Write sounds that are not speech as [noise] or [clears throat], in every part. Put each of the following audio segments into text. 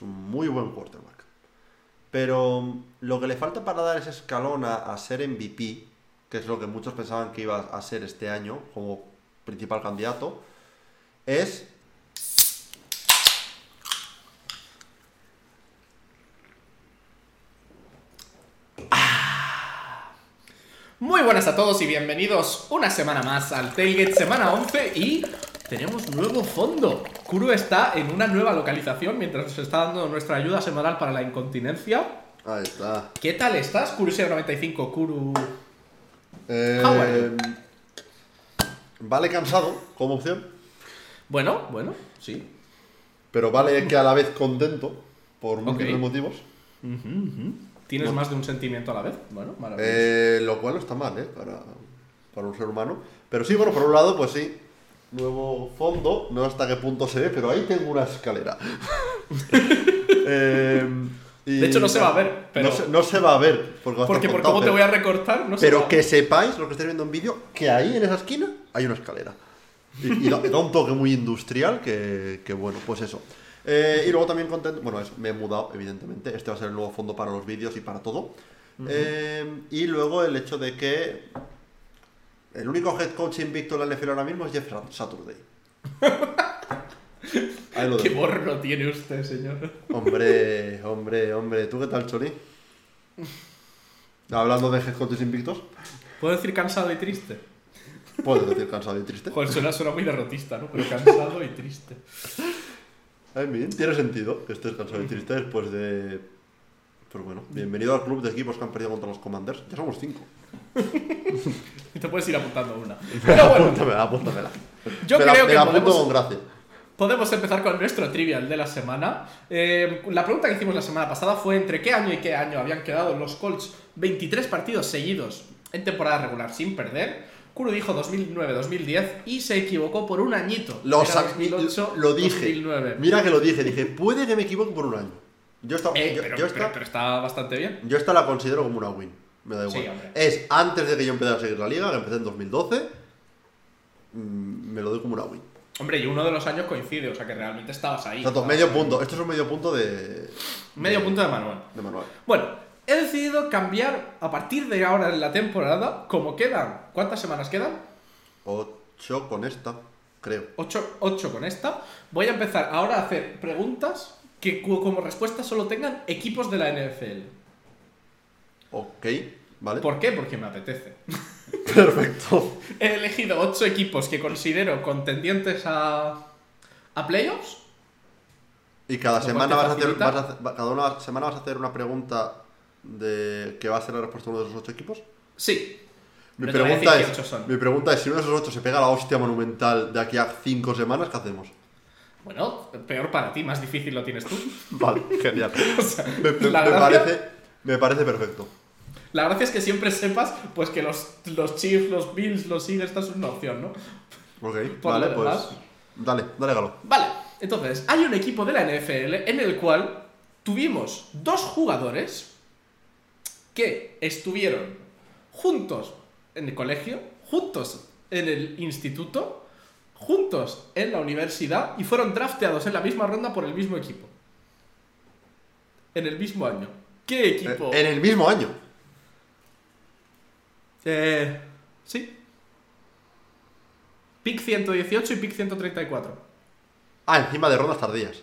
Es un muy buen quarterback. Pero lo que le falta para dar ese escalón a, a ser MVP, que es lo que muchos pensaban que iba a ser este año como principal candidato, es Muy buenas a todos y bienvenidos una semana más al Tailgate Semana 11 y tenemos nuevo fondo. Kuru está en una nueva localización mientras nos está dando nuestra ayuda semanal para la incontinencia. Ahí está. ¿Qué tal estás, Kuru 95 Kuru? Eh, How are you? vale cansado como opción, Bueno, bueno, sí. pero vale que a la vez contento por múltiples Ok. motivos. ¿Tienes más de un sentimiento a la vez? Bueno, maravilloso. Eh, lo cual no está mal, ¿eh? Para, para un ser humano. Pero sí, bueno, por un lado, pues sí. Nuevo fondo, no hasta qué punto se ve, pero ahí tengo una escalera. [laughs] Eh, y- De hecho, no se va a ver, pero- No se, no se va a ver, porque Porque por cómo te voy a recortar, no sé. Pero que sepáis, lo que estáis viendo en vídeo, que ahí en esa esquina hay una escalera. Y, y da, da un toque muy industrial que, que bueno, pues eso. Eh, y luego también contento, bueno, es- me he mudado, evidentemente. Este va a ser el nuevo fondo para los vídeos y para todo. Eh, y luego el hecho de que el único head coach invicto en la NFL ahora mismo es Jeff Saturday. [laughs] Ahí lo ¿Qué borro tiene usted, señor? Hombre, hombre, hombre. ¿Tú qué tal, Chori? Hablando de head coaches invictos, ¿Puedo decir cansado y triste? puedes decir cansado y triste. Joder, suena, suena muy derrotista, ¿no? Pero cansado y triste. I mean, tiene sentido que estés cansado y triste después de. Pero bueno, bienvenido al club de equipos que han perdido contra los Commanders. Ya somos cinco. Y [laughs] te puedes ir apuntando una. [laughs] Pero bueno, Apúntamela, apúntamela. Yo Me creo que la podemos- con gracia. podemos empezar con nuestro trivial de la semana. Eh, la pregunta que hicimos la semana pasada fue entre qué año y qué año habían quedado los Colts 23 partidos seguidos en temporada regular sin perder. Kuro dijo 2009-2010 y se equivocó por un añito. Lo, Era sa- 2008, lo dije. 2009. Mira que lo dije. Dije, puede que me equivoque por un año. Yo esta, Eh, yo, pero, yo pero- esta, pero está bastante bien. yo esta la considero como una win. Me da igual. Sí, hombre. es antes de que yo empecé a seguir la liga, que empecé en 2012. mm, Me lo doy como una win. Hombre, y uno de los años coincide, o sea que realmente estabas ahí. Exacto, Estabas medio ahí. punto. Esto es un medio punto de. Medio punto de Manuel. De. Bueno, he decidido cambiar a partir de ahora en la temporada, como quedan. ¿Cuántas semanas quedan? 8 con esta, creo. 8, con esta. Voy a empezar ahora a hacer preguntas que como respuesta solo tengan equipos de la NFL. Ok, vale. ¿Por qué? Porque me apetece. [laughs] Perfecto. He elegido 8 equipos que considero contendientes a, a playoffs. Y cada semana vas a hacer, facilita. vas a hacer- va- cada una semana vas a hacer una pregunta de que va a ser la respuesta de uno de esos ocho equipos. Sí. Mi pregunta, es, mi pregunta es, si uno de esos ocho se pega la hostia monumental de aquí a cinco semanas, ¿qué hacemos? Bueno, peor para ti, más difícil lo tienes tú. [laughs] Vale, genial. [laughs] O sea, Me, parece, me parece perfecto. La gracia es que siempre sepas pues que los, los Chiefs, los Bills, los Eagles, esta es una opción, ¿no? Ok, Por vale, pues demás. dale, dale galo. Vale, entonces, hay un equipo de la NFL en el cual tuvimos dos jugadores que estuvieron juntos en el colegio, juntos en el instituto, juntos en la universidad y fueron drafteados en la misma ronda por el mismo equipo. En el mismo año. ¿Qué equipo? Eh, en el mismo año. Eh, sí. Pick 118 y pick 134. Ah, encima de rondas tardías.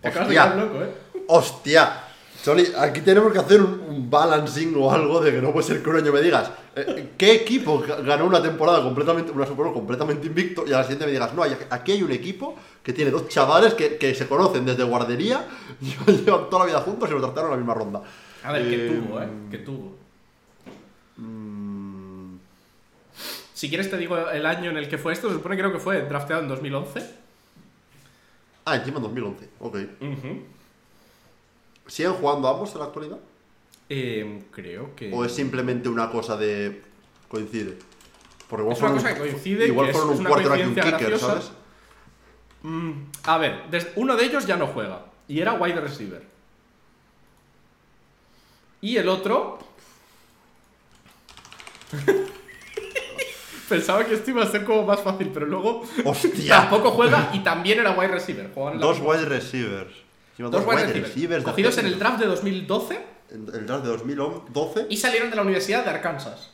Te acabas de Hostia. quedar loco, ¿eh? Hostia. Choli, aquí tenemos que hacer un, un balancing o algo de que no puede ser que un año me digas eh, ¿qué equipo ga- ganó una temporada completamente, una Super Bowl completamente invicto y a la siguiente me digas, no, hay- aquí hay un equipo que tiene dos chavales que, que se conocen desde guardería, [laughs] llevan toda la vida juntos y los trataron en la misma ronda. A ver, que Eh, tuvo, ¿eh? Que tuvo. mm, Si quieres te digo el año en el que fue esto, se supone que creo que fue drafteado en 2011. Ah, encima en 2011, ok. ¿Siguen jugando ambos en la actualidad? Eh, creo que... ¿O es simplemente una cosa de... coincide? Porque igual Es una cosa un- que coincide, Igual que fueron es un quarterback y un kicker, graciosa. ¿sabes? Mm, a ver, uno de ellos ya no juega. Y era wide receiver. Y el otro... [laughs] Pensaba que esto iba a ser como más fácil, pero luego ¡Hostia! tampoco juega y también era wide receiver. Dos wide receivers. Encima, dos wide receivers. Cogidos en el draft de 2012 En el draft de 2012. y salieron de la Universidad de Arkansas.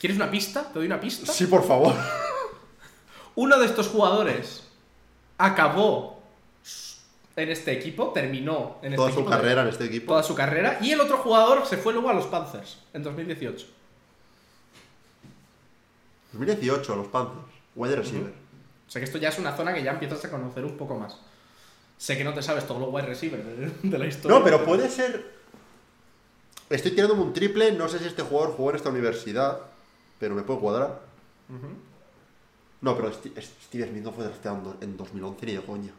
¿Quieres una pista? ¿Te doy una pista? Sí, por favor. [laughs] Uno de estos jugadores acabó en este equipo, terminó en este Toda su equipo de- carrera en este equipo. toda su carrera y el otro jugador se fue luego a los Panthers en 2018. 2018, los Panthers. Wide receiver. O sea que esto ya es una zona que ya empiezas a conocer un poco más. Sé que no te sabes todos los wide receivers de, de la historia. No, pero puede ser. Estoy tirándome un triple. No sé si este jugador jugó en esta universidad. Pero me puede cuadrar. No, pero Steve Smith no fue drafteado en 2011 ni de coña.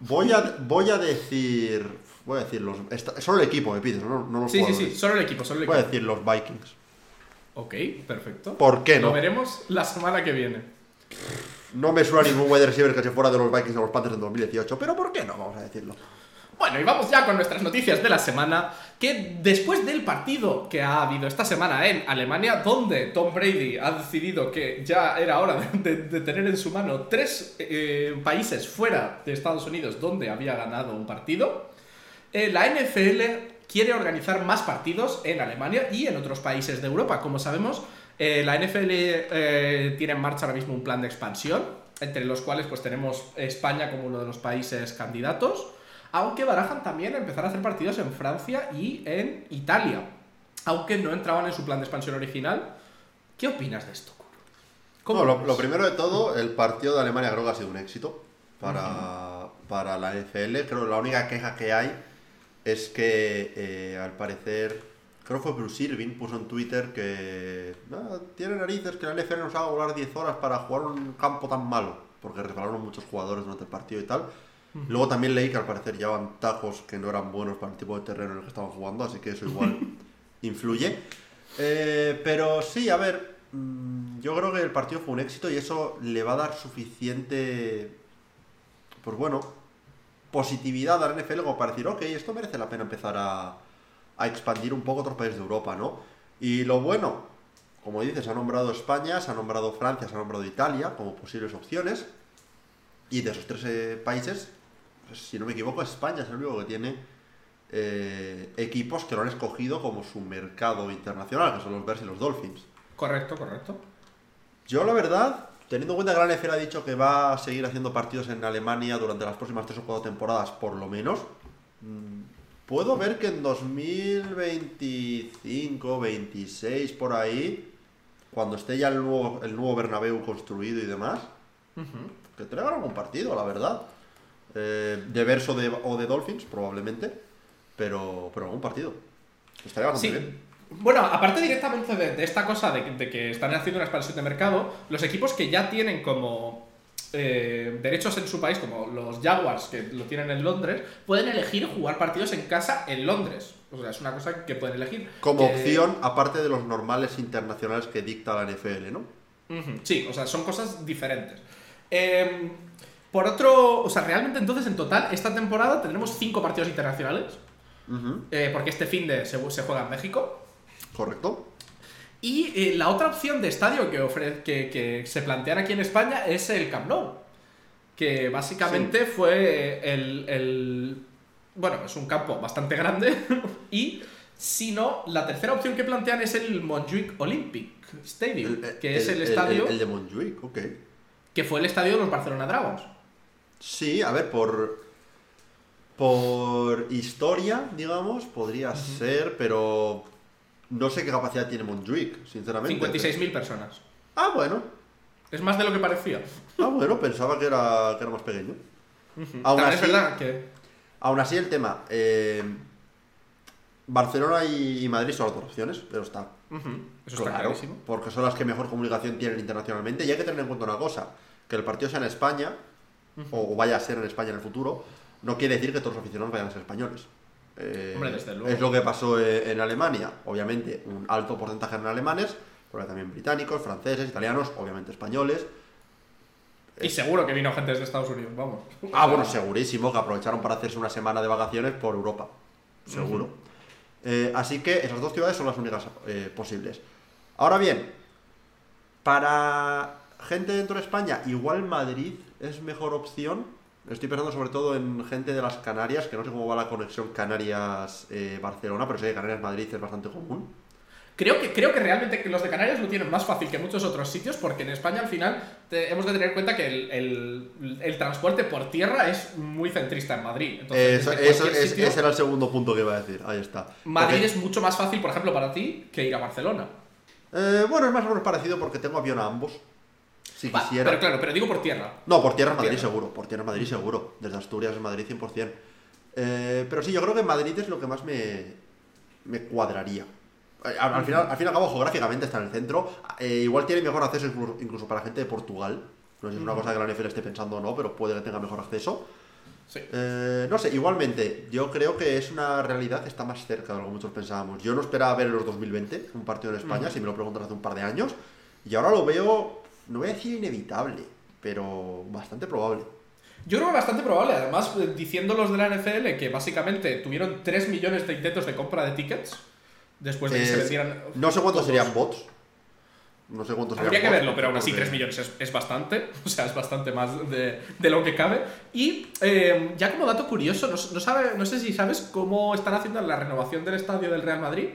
Voy a, voy a decir. Voy a decir los. esta- solo el equipo me pides, no, no los Sí, sí, jugadores. sí, solo el equipo, solo el Voy a equipo. decir los Vikings. Ok, perfecto. ¿Por qué Lo no? veremos la semana que viene. No me suena ningún wide receiver que se fuera de los Vikings a los Panthers en 2018. Pero ¿por qué no? Vamos a decirlo. Bueno, y vamos ya con nuestras noticias de la semana, que después del partido que ha habido esta semana en Alemania, donde Tom Brady ha decidido que ya era hora de, de- de tener en su mano tres eh, países fuera de Estados Unidos donde había ganado un partido, eh, la NFL quiere organizar más partidos en Alemania y en otros países de Europa. Como sabemos, eh, la NFL eh, tiene en marcha ahora mismo un plan de expansión, entre los cuales pues tenemos España como uno de los países candidatos, aunque barajan también empezar a hacer partidos en Francia y en Italia, aunque no entraban en su plan de expansión original. ¿Qué opinas de esto, lo primero de todo, el partido de Alemania creo que ha sido un éxito para, para la NFL. Creo que la única queja que hay es que eh, al parecer, creo que fue Bruce Irving, puso en Twitter que "Ah, tiene narices que la NFL nos haga volar 10 horas para jugar un campo tan malo, porque resbalaron muchos jugadores durante el partido y tal. Luego también leí que al parecer llevaban tajos que no eran buenos para el tipo de terreno en el que estaban jugando, así que eso igual [laughs] influye. Eh, pero sí, a ver, mm, yo creo que el partido fue un éxito y eso le va a dar suficiente, pues bueno, positividad a la NFL como para decir, ok, esto merece la pena empezar a, a expandir un poco otros países de Europa, ¿no? Y lo bueno, como dices, ha nombrado España, se ha nombrado Francia, se ha nombrado Italia como posibles opciones. Y de esos tres eh, países, pues, si no me equivoco, España es el único que tiene eh, equipos que lo han escogido como su mercado internacional, que son los Bears y los Dolphins. Correcto, correcto. Yo, la verdad, teniendo en cuenta que la NFL ha dicho que va a seguir haciendo partidos en Alemania durante las próximas tres o cuatro temporadas, por lo menos, mm, puedo ver que en 2025, 26, por ahí, cuando esté ya el nuevo, el nuevo Bernabéu construido y demás, que traigan algún partido, la verdad. Eh, de Bears o de, o de Dolphins, probablemente, pero, pero algún partido. Estaría bastante Sí. bien. Bueno, aparte directamente de, de esta cosa de, que- de que están haciendo una expansión de mercado, los equipos que ya tienen como eh, derechos en su país, como los Jaguars, que lo tienen en Londres, pueden elegir jugar partidos en casa en Londres. O sea, es una cosa que pueden elegir. Como opción, aparte de los normales internacionales que dicta la NFL, ¿no? Sí, o sea, son cosas diferentes. Eh, por otro, o sea, realmente entonces en total, esta temporada tendremos cinco partidos internacionales, eh, porque este fin de se, se juega en México. Correcto. Y eh, la otra opción de estadio que, que, que se plantean aquí en España es el Camp Nou. Que básicamente fue el, el- Bueno, es un campo bastante grande. [laughs] y si no, la tercera opción que plantean es el Montjuic Olympic Stadium, que es el, estadio El, de Montjuic, ok. que fue el estadio de los Barcelona Dragons. Sí, a ver, por. Por historia, digamos, podría ser, pero. No sé qué capacidad tiene Montjuic, sinceramente. 56.000 personas. Ah, bueno. Es más de lo que parecía. Ah, bueno, pensaba que era, que era más pequeño. Aún También así- es verdad que. Aún así, el tema. eh, Barcelona y, Madrid son las dos opciones, pero está Eso está claro, clarísimo. porque son las que mejor comunicación tienen internacionalmente. Y hay que tener en cuenta una cosa: que el partido sea en España, o vaya a ser en España en el futuro, no quiere decir que todos los aficionados vayan a ser españoles. Eh, Hombre, desde luego. Es lo que pasó eh, en Alemania. Obviamente, un alto porcentaje eran alemanes, pero también británicos, franceses, italianos, obviamente españoles. Y seguro que vino gente desde Estados Unidos, vamos. Ah, bueno, segurísimo que aprovecharon para hacerse una semana de vacaciones por Europa. seguro. Eh, así que esas dos ciudades son las únicas eh, posibles. Ahora bien, para gente dentro de España, igual Madrid es mejor opción. Estoy pensando sobre todo en gente de las Canarias, que no sé cómo va la conexión Canarias-Barcelona, pero sé que Canarias-Madrid es bastante común. Creo que, creo que realmente los de Canarias lo tienen más fácil que muchos otros sitios, porque en España al final te- hemos de tener en cuenta que el, el- el transporte por tierra es muy centrista en Madrid. Entonces, Eso, desde eso- cualquier es- sitio, ese era el segundo punto que iba a decir. Ahí está. Madrid Porque- es mucho más fácil, por ejemplo, para ti que ir a Barcelona. Eh, bueno, es más o menos parecido porque tengo avión a ambos. Si Va, quisiera. pero claro, pero digo por tierra. No, por tierra es Madrid tierra. seguro. Por tierra Madrid seguro. Desde Asturias es Madrid 100%. Eh, pero sí, yo creo que Madrid es lo que más me, me cuadraría. Eh, Al, al final, al fin y al cabo, geográficamente está en el centro. Eh, igual tiene mejor acceso incluso, incluso para gente de Portugal. No sé si es una cosa que la NFL esté pensando o no, pero puede que tenga mejor acceso. Sí. Eh, no sé, igualmente, yo creo que es una realidad que está más cerca de lo que muchos pensábamos. Yo no esperaba ver en los 2020 un partido en España, si me lo preguntas hace un par de años, y ahora lo veo, no voy a decir inevitable, pero bastante probable. Yo creo que bastante probable, además, eh, diciendo los de la NFL que básicamente tuvieron 3 millones de intentos de compra de tickets después de que se Eh, vendieran. no sé cuántos todos. serían bots. No sé cuántos Habría que serían bots, verlo, pero aún así porque- 3 millones es, es bastante, [laughs] o sea, es bastante más de, de lo que cabe. Y eh, ya como dato curioso, no, no sabe, no sé si sabes cómo están haciendo la renovación del estadio del Real Madrid.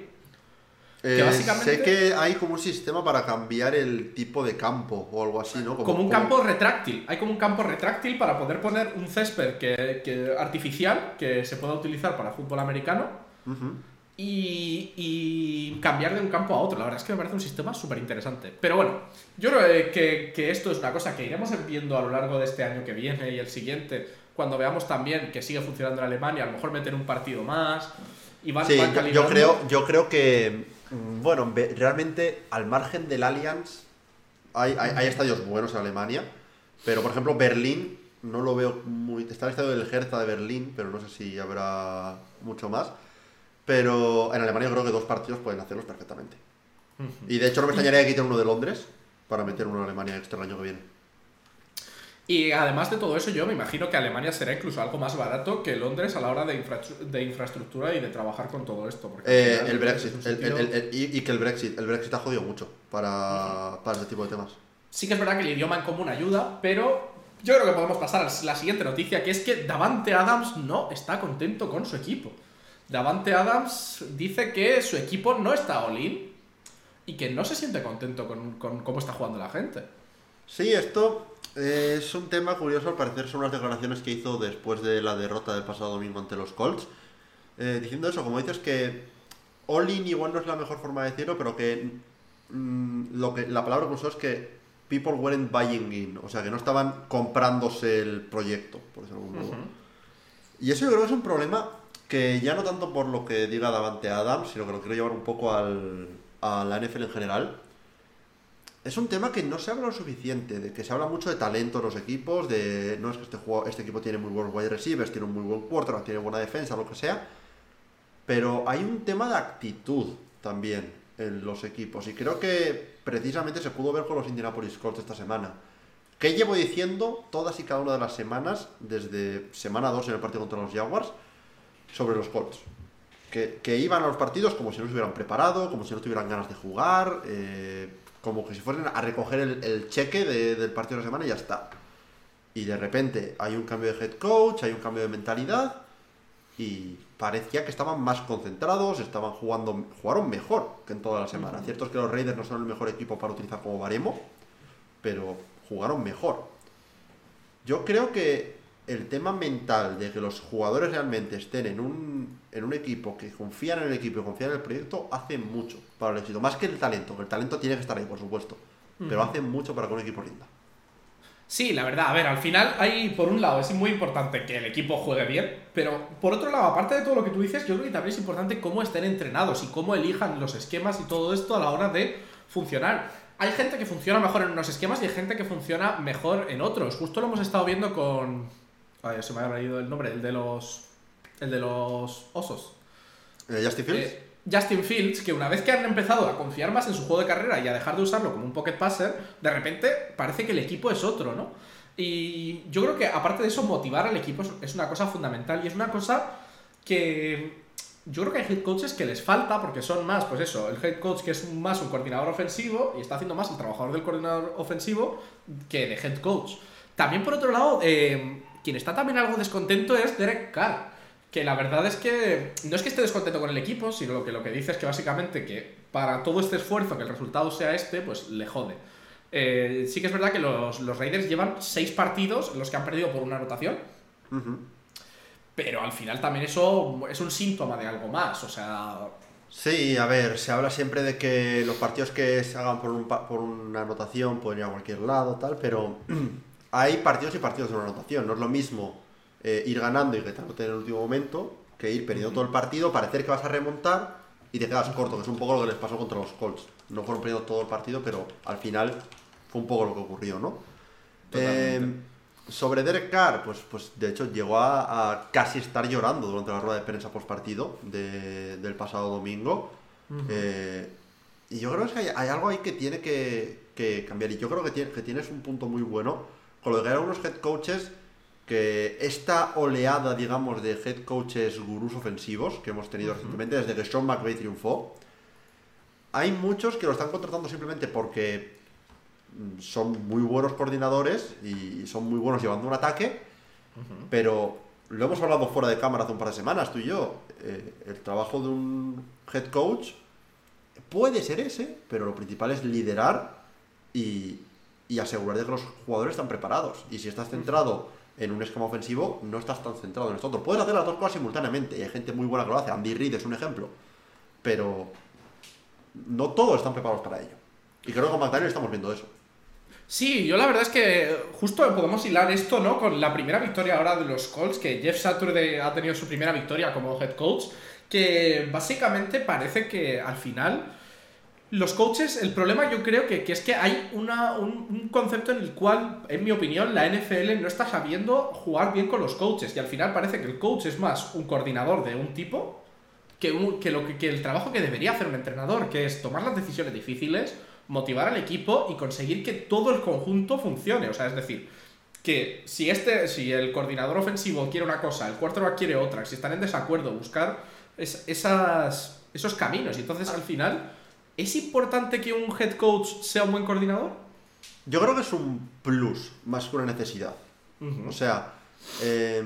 Eh, que básicamente- Sé que hay como un sistema para cambiar el tipo de campo o algo así, ¿no? Como un campo retráctil, hay como un campo retráctil para poder poner un césped que, que- artificial que se pueda utilizar para fútbol americano y, y cambiar de un campo a otro. La verdad es que me parece un sistema súper interesante. Pero bueno, yo creo eh, que, que esto es una cosa que iremos viendo a lo largo de este año que viene y el siguiente, cuando veamos también que sigue funcionando en Alemania, a lo mejor meter un partido más y van, Sí, van yo, creo, yo creo que, bueno, ve- realmente al margen del Allianz hay, hay, hay estadios buenos en Alemania, pero por ejemplo Berlín no lo veo muy... Está el estadio del Hertha de Berlín, pero no sé si habrá mucho más. Pero en Alemania creo que dos partidos pueden hacerlos perfectamente. Y de hecho no me extrañaría que quiten uno de Londres para meter uno en Alemania extra el año que viene. Y además de todo eso, yo me imagino que Alemania será incluso algo más barato que Londres a la hora de, infra- de infraestructura y de trabajar con todo esto. porque Eh, el es Brexit, un el- sitio- el- el- y, y que el Brexit, el Brexit ha jodido mucho para, para este tipo de temas. Sí que es verdad que el idioma en común ayuda, pero yo creo que podemos pasar a la siguiente noticia, que es que Davante Adams no está contento con su equipo. Davante Adams dice que su equipo no está all-in y que no se siente contento con, con cómo está jugando la gente. Sí, esto eh, es un tema curioso, al parecer son unas declaraciones que hizo después de la derrota del pasado domingo ante los Colts. Eh, diciendo eso, como dices que all-in igual no es la mejor forma de decirlo, pero que, mm, lo que la palabra que usó es que people weren't buying in, o sea, que no estaban comprándose el proyecto, por decirlo de algún modo. Y eso yo creo que es un problema que ya no tanto por lo que diga Davante Adams, sino que lo quiero llevar un poco al, a la NFL en general. Es un tema que no se habla lo suficiente, de que se habla mucho de talento en los equipos, de no es que este, juego, este equipo tiene muy buenos wide receivers, tiene un muy buen quarterback, tiene buena defensa, lo que sea, pero hay un tema de actitud también en los equipos y creo que precisamente se pudo ver con los Indianapolis Colts esta semana. ¿Qué llevo diciendo todas y cada una de las semanas, desde semana 2 en el partido contra los Jaguars, sobre los Colts? Que, que iban a los partidos como si no se hubieran preparado, como si no tuvieran ganas de jugar, eh, como que si fueran a recoger el, el cheque de- del partido de la semana y ya está. Y de repente hay un cambio de head coach, hay un cambio de mentalidad y parecía que estaban más concentrados, estaban jugando, jugaron mejor que en toda la semana. Cierto es que los Raiders no son el mejor equipo para utilizar como baremo, pero jugaron mejor. Yo creo que el tema mental de que los jugadores realmente estén en un, en un equipo, que confían en el equipo y confían en el proyecto, hace mucho para el éxito. Más que el talento, que el talento tiene que estar ahí, por supuesto, pero hace mucho para que un equipo rinda. Sí, la verdad, a ver, al final hay, por un lado, es muy importante que el equipo juegue bien, pero por otro lado, aparte de todo lo que tú dices, yo creo que también es importante cómo estén entrenados y cómo elijan los esquemas y todo esto a la hora de funcionar. Hay gente que funciona mejor en unos esquemas y hay gente que funciona mejor en otros. Justo lo hemos estado viendo con... Ay, se me ha ido el nombre, el de los... El de los osos. Eh, Justin Fields, Eh, Justin Fields, que una vez que han empezado a confiar más en su juego de carrera y a dejar de usarlo como un pocket passer, de repente parece que el equipo es otro, ¿no? Y yo creo que aparte de eso, motivar al equipo es- es una cosa fundamental y es una cosa que yo creo que hay head coaches que les falta porque son más, pues eso, el head coach que es más un coordinador ofensivo y está haciendo más el trabajador del coordinador ofensivo que de head coach. También por otro lado, eh, quien está también algo descontento es Derek Carr. Que la verdad es que no es que esté descontento con el equipo, sino que lo que dice es que básicamente que para todo este esfuerzo, que el resultado sea este, pues le jode. Eh, sí que es verdad que los, los Raiders llevan seis partidos los que han perdido por una anotación. Pero al final también eso es un síntoma de algo más, o sea... Sí, a ver, se habla siempre de que los partidos que se hagan por, un, por una anotación pueden ir a cualquier lado, tal, pero [clears throat] hay partidos y partidos de una anotación. No es lo mismo eh, ir ganando y retándote en el último momento que ir perdiendo todo el partido, parecer que vas a remontar y te quedas corto, que es un poco lo que les pasó contra los Colts. No fueron perdiendo todo el partido, pero al final fue un poco lo que ocurrió, ¿no? Eh, sobre Derek Carr, pues, pues de hecho llegó a, casi estar llorando durante la rueda de prensa post partido de, del pasado domingo. Eh, y yo creo que hay, algo ahí que tiene que, cambiar. Y yo creo que, que tienes un punto muy bueno con lo que hay unos head coaches que esta oleada, digamos, de head coaches gurús ofensivos que hemos tenido recientemente, desde que Sean McVay triunfó, hay muchos que lo están contratando simplemente porque son muy buenos coordinadores y son muy buenos llevando un ataque, pero lo hemos hablado fuera de cámara hace un par de semanas, tú y yo. Eh, el trabajo de un head coach puede ser ese, pero lo principal es liderar y, y asegurar de que los jugadores están preparados. Y si estás centrado en un esquema ofensivo, no estás tan centrado en esto. Puedes hacer las dos cosas simultáneamente y hay gente muy buena que lo hace. Andy Reid es un ejemplo. Pero no todos están preparados para ello. Y creo que con McDaniel estamos viendo eso. Sí, yo la verdad es que justo podemos hilar esto, ¿no? Con la primera victoria ahora de los Colts, que Jeff Saturday ha tenido su primera victoria como head coach, que básicamente parece que al final los coaches, el problema yo creo que, es que hay una, un, concepto en el cual, en mi opinión, la NFL no está sabiendo jugar bien con los coaches y al final parece que el coach es más un coordinador de un tipo que, que, lo que el trabajo que debería hacer un entrenador, que es tomar las decisiones difíciles, motivar al equipo y conseguir que todo el conjunto funcione. O sea, es decir, que si, este, si el coordinador ofensivo quiere una cosa, el quarterback quiere otra, si están en desacuerdo, buscar esas, esos caminos. Y entonces al final, ¿es importante que un head coach sea un buen coordinador? Yo creo que es un plus más que una necesidad. O sea, eh,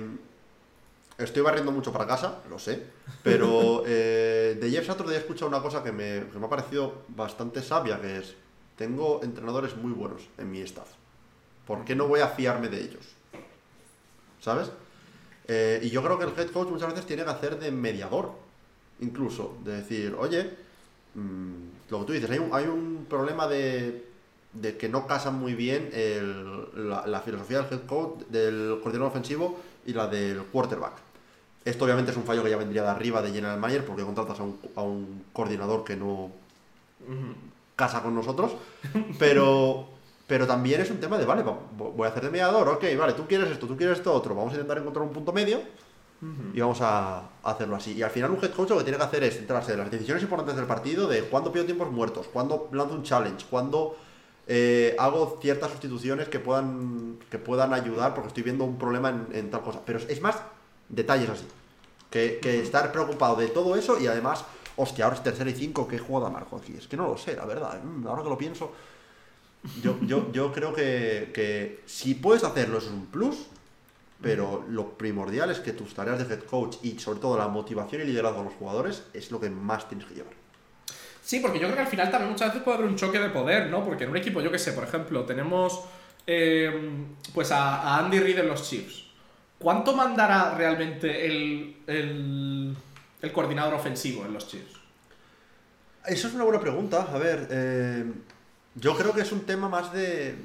estoy barriendo mucho para casa, lo sé, pero [laughs] eh, de Jeff Saturday he escuchado una cosa que me, ha parecido bastante sabia, que es, tengo entrenadores muy buenos en mi staff. ¿Por qué no voy a fiarme de ellos? ¿Sabes? Eh, y yo creo que el head coach muchas veces tiene que hacer de mediador, incluso, de decir, oye, mm, lo que tú dices, hay un, hay un problema de, de, que no casan muy bien la, la, filosofía del head coach, del coordinador ofensivo y la del quarterback. Esto obviamente es un fallo que ya vendría de arriba de General Mayer porque contratas a un, a un coordinador que no casa con nosotros, pero, pero también es un tema de, vale, voy a hacer de mediador, ok, vale, tú quieres esto, tú quieres esto otro, vamos a intentar encontrar un punto medio y vamos a hacerlo así. Y al final un head coach lo que tiene que hacer es centrarse en las decisiones importantes del partido, de cuándo pido tiempos muertos, cuándo lanzo un challenge, cuándo eh, hago ciertas sustituciones que puedan, que puedan ayudar porque estoy viendo un problema en, en tal cosa. Pero es más detalles así. Que, estar preocupado de todo eso y además, hostia, ahora es tercera y cinco, ¿qué juego da Marco aquí? Es que no lo sé, la verdad. Mm, ahora que lo pienso, yo, yo, yo creo que, que, si puedes hacerlo es un plus, pero lo primordial es que tus tareas de head coach y sobre todo la motivación y liderazgo de los jugadores es lo que más tienes que llevar. Sí, porque yo creo que al final también muchas veces puede haber un choque de poder, ¿no? Porque en un equipo, yo que sé, por ejemplo, tenemos eh, pues a, a Andy Reid en los Chiefs ¿Cuánto mandará realmente el, el, coordinador ofensivo en los Chiefs? Eso es una buena pregunta. A ver, eh, yo creo que es un tema más de.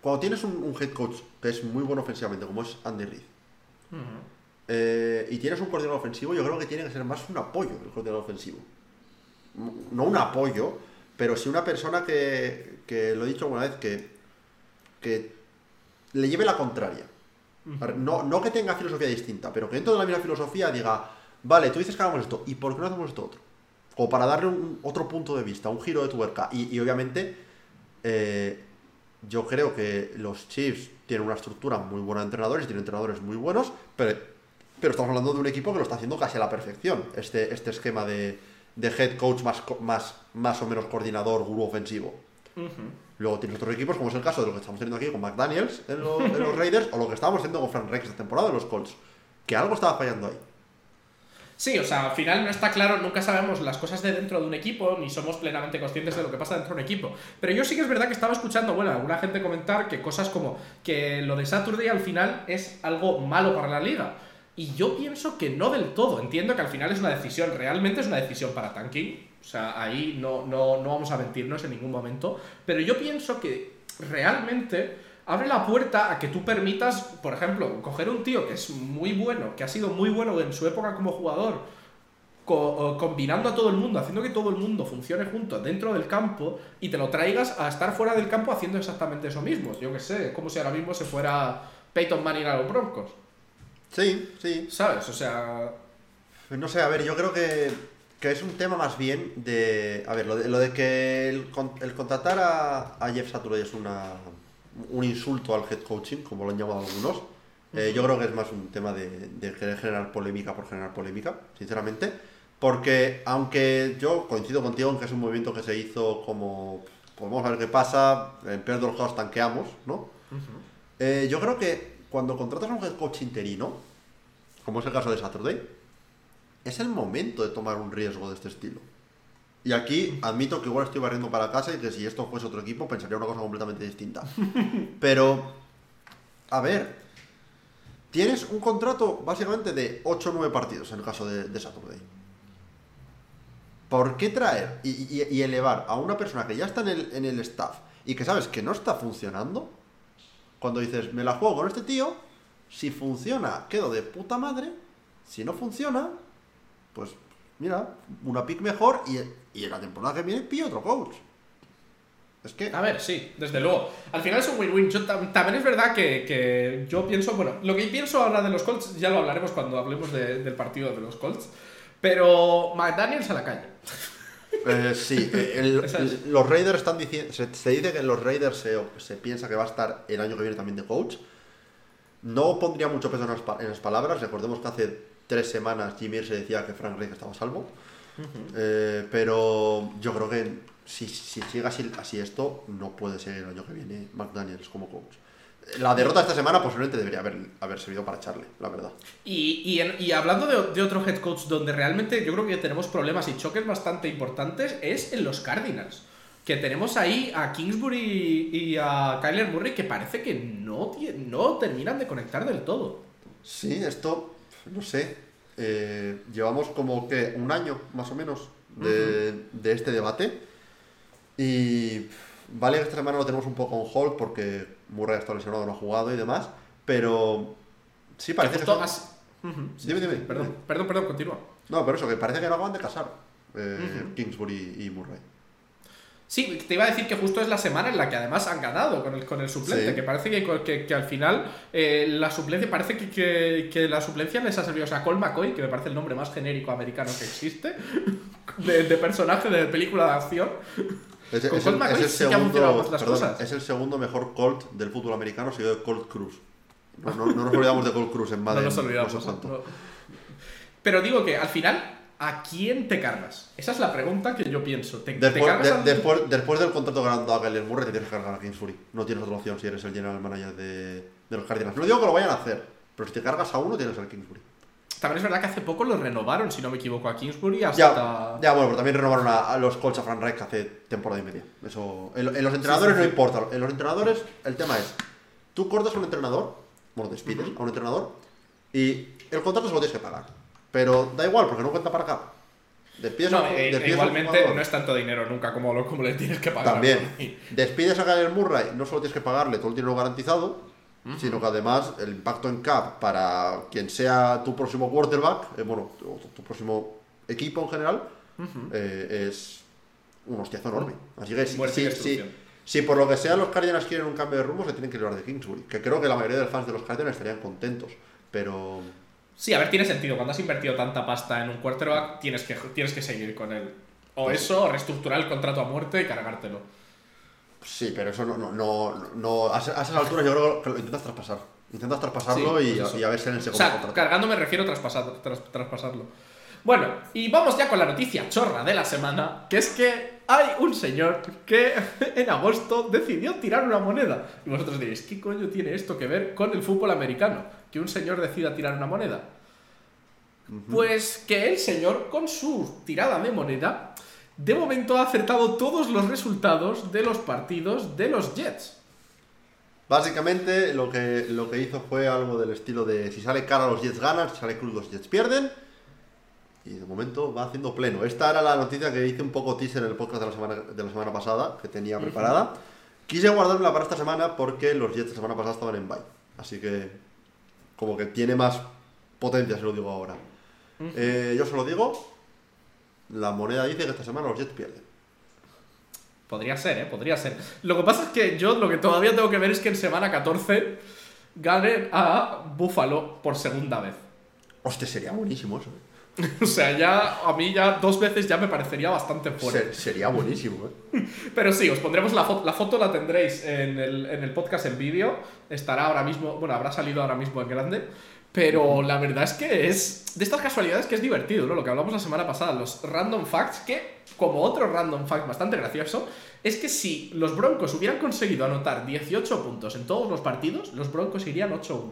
Cuando tienes un, head coach que es muy bueno ofensivamente, como es Andy Reid, eh, y tienes un coordinador ofensivo, yo creo que tiene que ser más un apoyo el coordinador ofensivo. No un apoyo, pero sí una persona que, que lo he dicho alguna vez, que, que le lleve la contraria. No, no que tenga filosofía distinta, pero que dentro de la misma filosofía diga, vale, tú dices que hagamos esto, ¿y por qué no hacemos esto otro? O para darle un, otro punto de vista, un giro de tuerca. Y, y obviamente, eh, yo creo que los Chiefs tienen una estructura muy buena de entrenadores, tienen entrenadores muy buenos, pero pero estamos hablando de un equipo que lo está haciendo casi a la perfección, este, este esquema de, de head coach más, más, más o menos coordinador, gurú ofensivo. Luego tienes otros equipos, como es el caso de lo que estamos teniendo aquí con McDaniels en los, en los [laughs] Raiders, o lo que estábamos haciendo con Frank Reich esta temporada en los Colts. Que algo estaba fallando ahí. Sí, o sea, al final no está claro, nunca sabemos las cosas de dentro de un equipo, ni somos plenamente conscientes de lo que pasa dentro de un equipo. Pero yo sí que es verdad que estaba escuchando, bueno, alguna gente comentar que cosas como que lo de Saturday al final es algo malo para la liga. Y yo pienso que no del todo. Entiendo que al final es una decisión, realmente es una decisión para tanking. O sea, ahí no, no, no vamos a mentirnos en ningún momento. Pero yo pienso que realmente abre la puerta a que tú permitas, por ejemplo, coger un tío que es muy bueno, que ha sido muy bueno en su época como jugador, co- combinando a todo el mundo, haciendo que todo el mundo funcione junto dentro del campo y te lo traigas a estar fuera del campo haciendo exactamente eso mismo. Yo que sé, como si ahora mismo se fuera Peyton Manning a los Broncos, Sí, sí. ¿sabes? O sea, No sé, a ver, yo creo que, que es un tema más bien de. A ver, lo de, lo de que el, con- el contratar a, a Jeff Saturday es una, un insulto al head coaching, como lo han llamado algunos. Eh, yo creo que es más un tema de, de querer generar polémica por generar polémica, sinceramente. Porque, aunque yo coincido contigo en que es un movimiento que se hizo como. Pues vamos a ver qué pasa, en peor de los casos tanqueamos, ¿no? Eh, yo creo que cuando contratas a un head coach interino, como es el caso de Saturday, es el momento de tomar un riesgo de este estilo. Y aquí admito que igual estoy barriendo para casa y que si esto fuese otro equipo pensaría una cosa completamente distinta. [laughs] Pero, a ver, tienes un contrato básicamente de 8 o 9 partidos en el caso de, de Saturday. ¿Por qué traer y, y- y elevar a una persona que ya está en el, en el staff y que sabes que no está funcionando? Cuando dices, me la juego con este tío, si funciona, quedo de puta madre. Si no funciona, pues mira, una pick mejor y, y en la temporada que viene pillo otro coach. Es que. A ver, sí, desde luego. Al final es un win-win. También es verdad que, que yo pienso, bueno, lo que pienso ahora de los Colts ya lo hablaremos cuando hablemos de- del partido de los Colts. Pero McDaniels a la calle. eh, sí, [laughs] eh, el- los Raiders están diciendo. Se, se dice que los Raiders se, se piensa que va a estar el año que viene también de coach. No pondría mucho peso en las, en las palabras. Recordemos que hace tres semanas Jimmy se decía que Frank Reich estaba a salvo. Eh, pero yo creo que si, si sigue así, así esto, no puede ser el año que viene McDaniels como coach. La derrota de esta semana posiblemente debería haber, haber servido para echarle, la verdad. Y, y, en- y hablando de, de otro head coach donde realmente yo creo que tenemos problemas y choques bastante importantes es en los Cardinals. Que tenemos ahí a Kingsbury y a Kyler Murray que parece que no, no terminan de conectar del todo. Sí, esto, no sé. Eh, llevamos como que un año más o menos de, de este debate. Y vale que esta semana lo tenemos un poco on hold porque Murray está lesionado, no ha jugado y demás. Pero sí parece que. Justo son- has- Ujú, sí, Dime, dime. Perdón, perdón, perdón, continúa. No, pero eso, que parece que no acaban de casar eh, Ujú. Kingsbury y Murray. Sí, te iba a decir que justo es la semana en la que además han ganado con el, con el suplente, Sí. que parece que, que- que al final eh, la suplencia, parece que, que- que la suplencia les ha servido. O sea, Cole McCoy, que me parece el nombre más genérico americano que existe, [laughs] de, de personaje de película de acción. Es, el, es el segundo, más las perdón, cosas. es el segundo mejor Colt del fútbol americano, seguido de Colt Cruz. No, no- no nos olvidamos de Colt Cruz en [laughs] No Madden. nos olvidamos. no no. Pero digo que al final, ¿a quién te cargas? Esa es la pregunta que yo pienso. ¿Te, te Después, cargas de- al- después, después del contrato ganando a Kyler Murray, te tienes que cargar a Kingsbury. No tienes otra opción si eres el general manager de, de los Cardinals. No digo que lo vayan a hacer, pero si te cargas a uno, tienes al Kingsbury. También es verdad que hace poco lo renovaron, si no me equivoco, a Kingsbury hasta... Ya, ya, bueno, pero también renovaron a, a los Colts a Frank Reich hace temporada y media. Eso, en, en los entrenadores sí, sí. no importa. En los entrenadores, el tema es: tú cortas a un entrenador, bueno, despides a un entrenador, y el contrato se lo tienes que pagar. Pero da igual, porque no cuenta para acá. Despides No, a, eh, despides igualmente no es tanto dinero nunca como, lo, como le tienes que pagar. También. Despides a Kyler Murray, no solo tienes que pagarle todo el dinero garantizado, sino que además el impacto en cap para quien sea tu próximo quarterback, eh, bueno, tu, tu próximo equipo en general, eh, es un hostiazo enorme. Así que si, si- si- si por lo que sea los Cardinals quieren un cambio de rumbo, se tienen que llevar de Kingsbury. Que creo que la mayoría de los fans de los Cardinals estarían contentos. Pero Sí, a ver, tiene sentido. Cuando has invertido tanta pasta en un quarterback, tienes que, tienes que seguir con él. O Pues- eso, o reestructurar el contrato a muerte y cargártelo. sí, pero eso no, no, no, no- a, esa- a esas alturas yo creo que lo intentas traspasar. Intentas traspasarlo Sí, y, pues y a ver si en el O segundo sea, contrato. cargando me refiero a traspasar- tras- traspasarlo. Bueno, y vamos ya con la noticia chorra de la semana, que es que hay un señor que [laughs] en agosto decidió tirar una moneda. Y vosotros diréis, ¿qué coño tiene esto que ver con el fútbol americano? Que un señor decida tirar una moneda. Pues que el señor, con su tirada de moneda, de momento ha acertado todos los resultados de los partidos de los Jets. Básicamente lo que, lo que hizo fue algo del estilo de si sale cara los Jets ganan, si sale cruz los Jets pierden. Y de momento va haciendo pleno. Esta era la noticia que hice un poco teaser en el podcast de la semana, de la semana pasada, que tenía preparada. Quise guardármela para esta semana porque los Jets la semana pasada estaban en bye. Así que como que tiene más potencia, se lo digo ahora. Eh, yo se lo digo, la moneda dice que esta semana los Jets pierden. Podría ser, ¿eh? Podría ser. Lo que pasa es que yo lo que todavía tengo que ver es que en semana 14 gane a Buffalo por segunda vez. Hostia, sería buenísimo eso. ¿eh? [laughs] O sea, ya a mí ya dos veces ya me parecería bastante fuerte. Se- sería buenísimo, ¿eh? [laughs] Pero sí, os pondremos la foto. La foto la tendréis en el, en el podcast en vídeo. Estará ahora mismo, bueno, habrá salido ahora mismo en grande. Pero la verdad es que es de estas casualidades que es divertido, ¿no? Lo que hablamos la semana pasada, los random facts, que como otro random fact bastante gracioso, es que si los Broncos hubieran conseguido anotar 18 puntos en todos los partidos, los Broncos irían 8-1.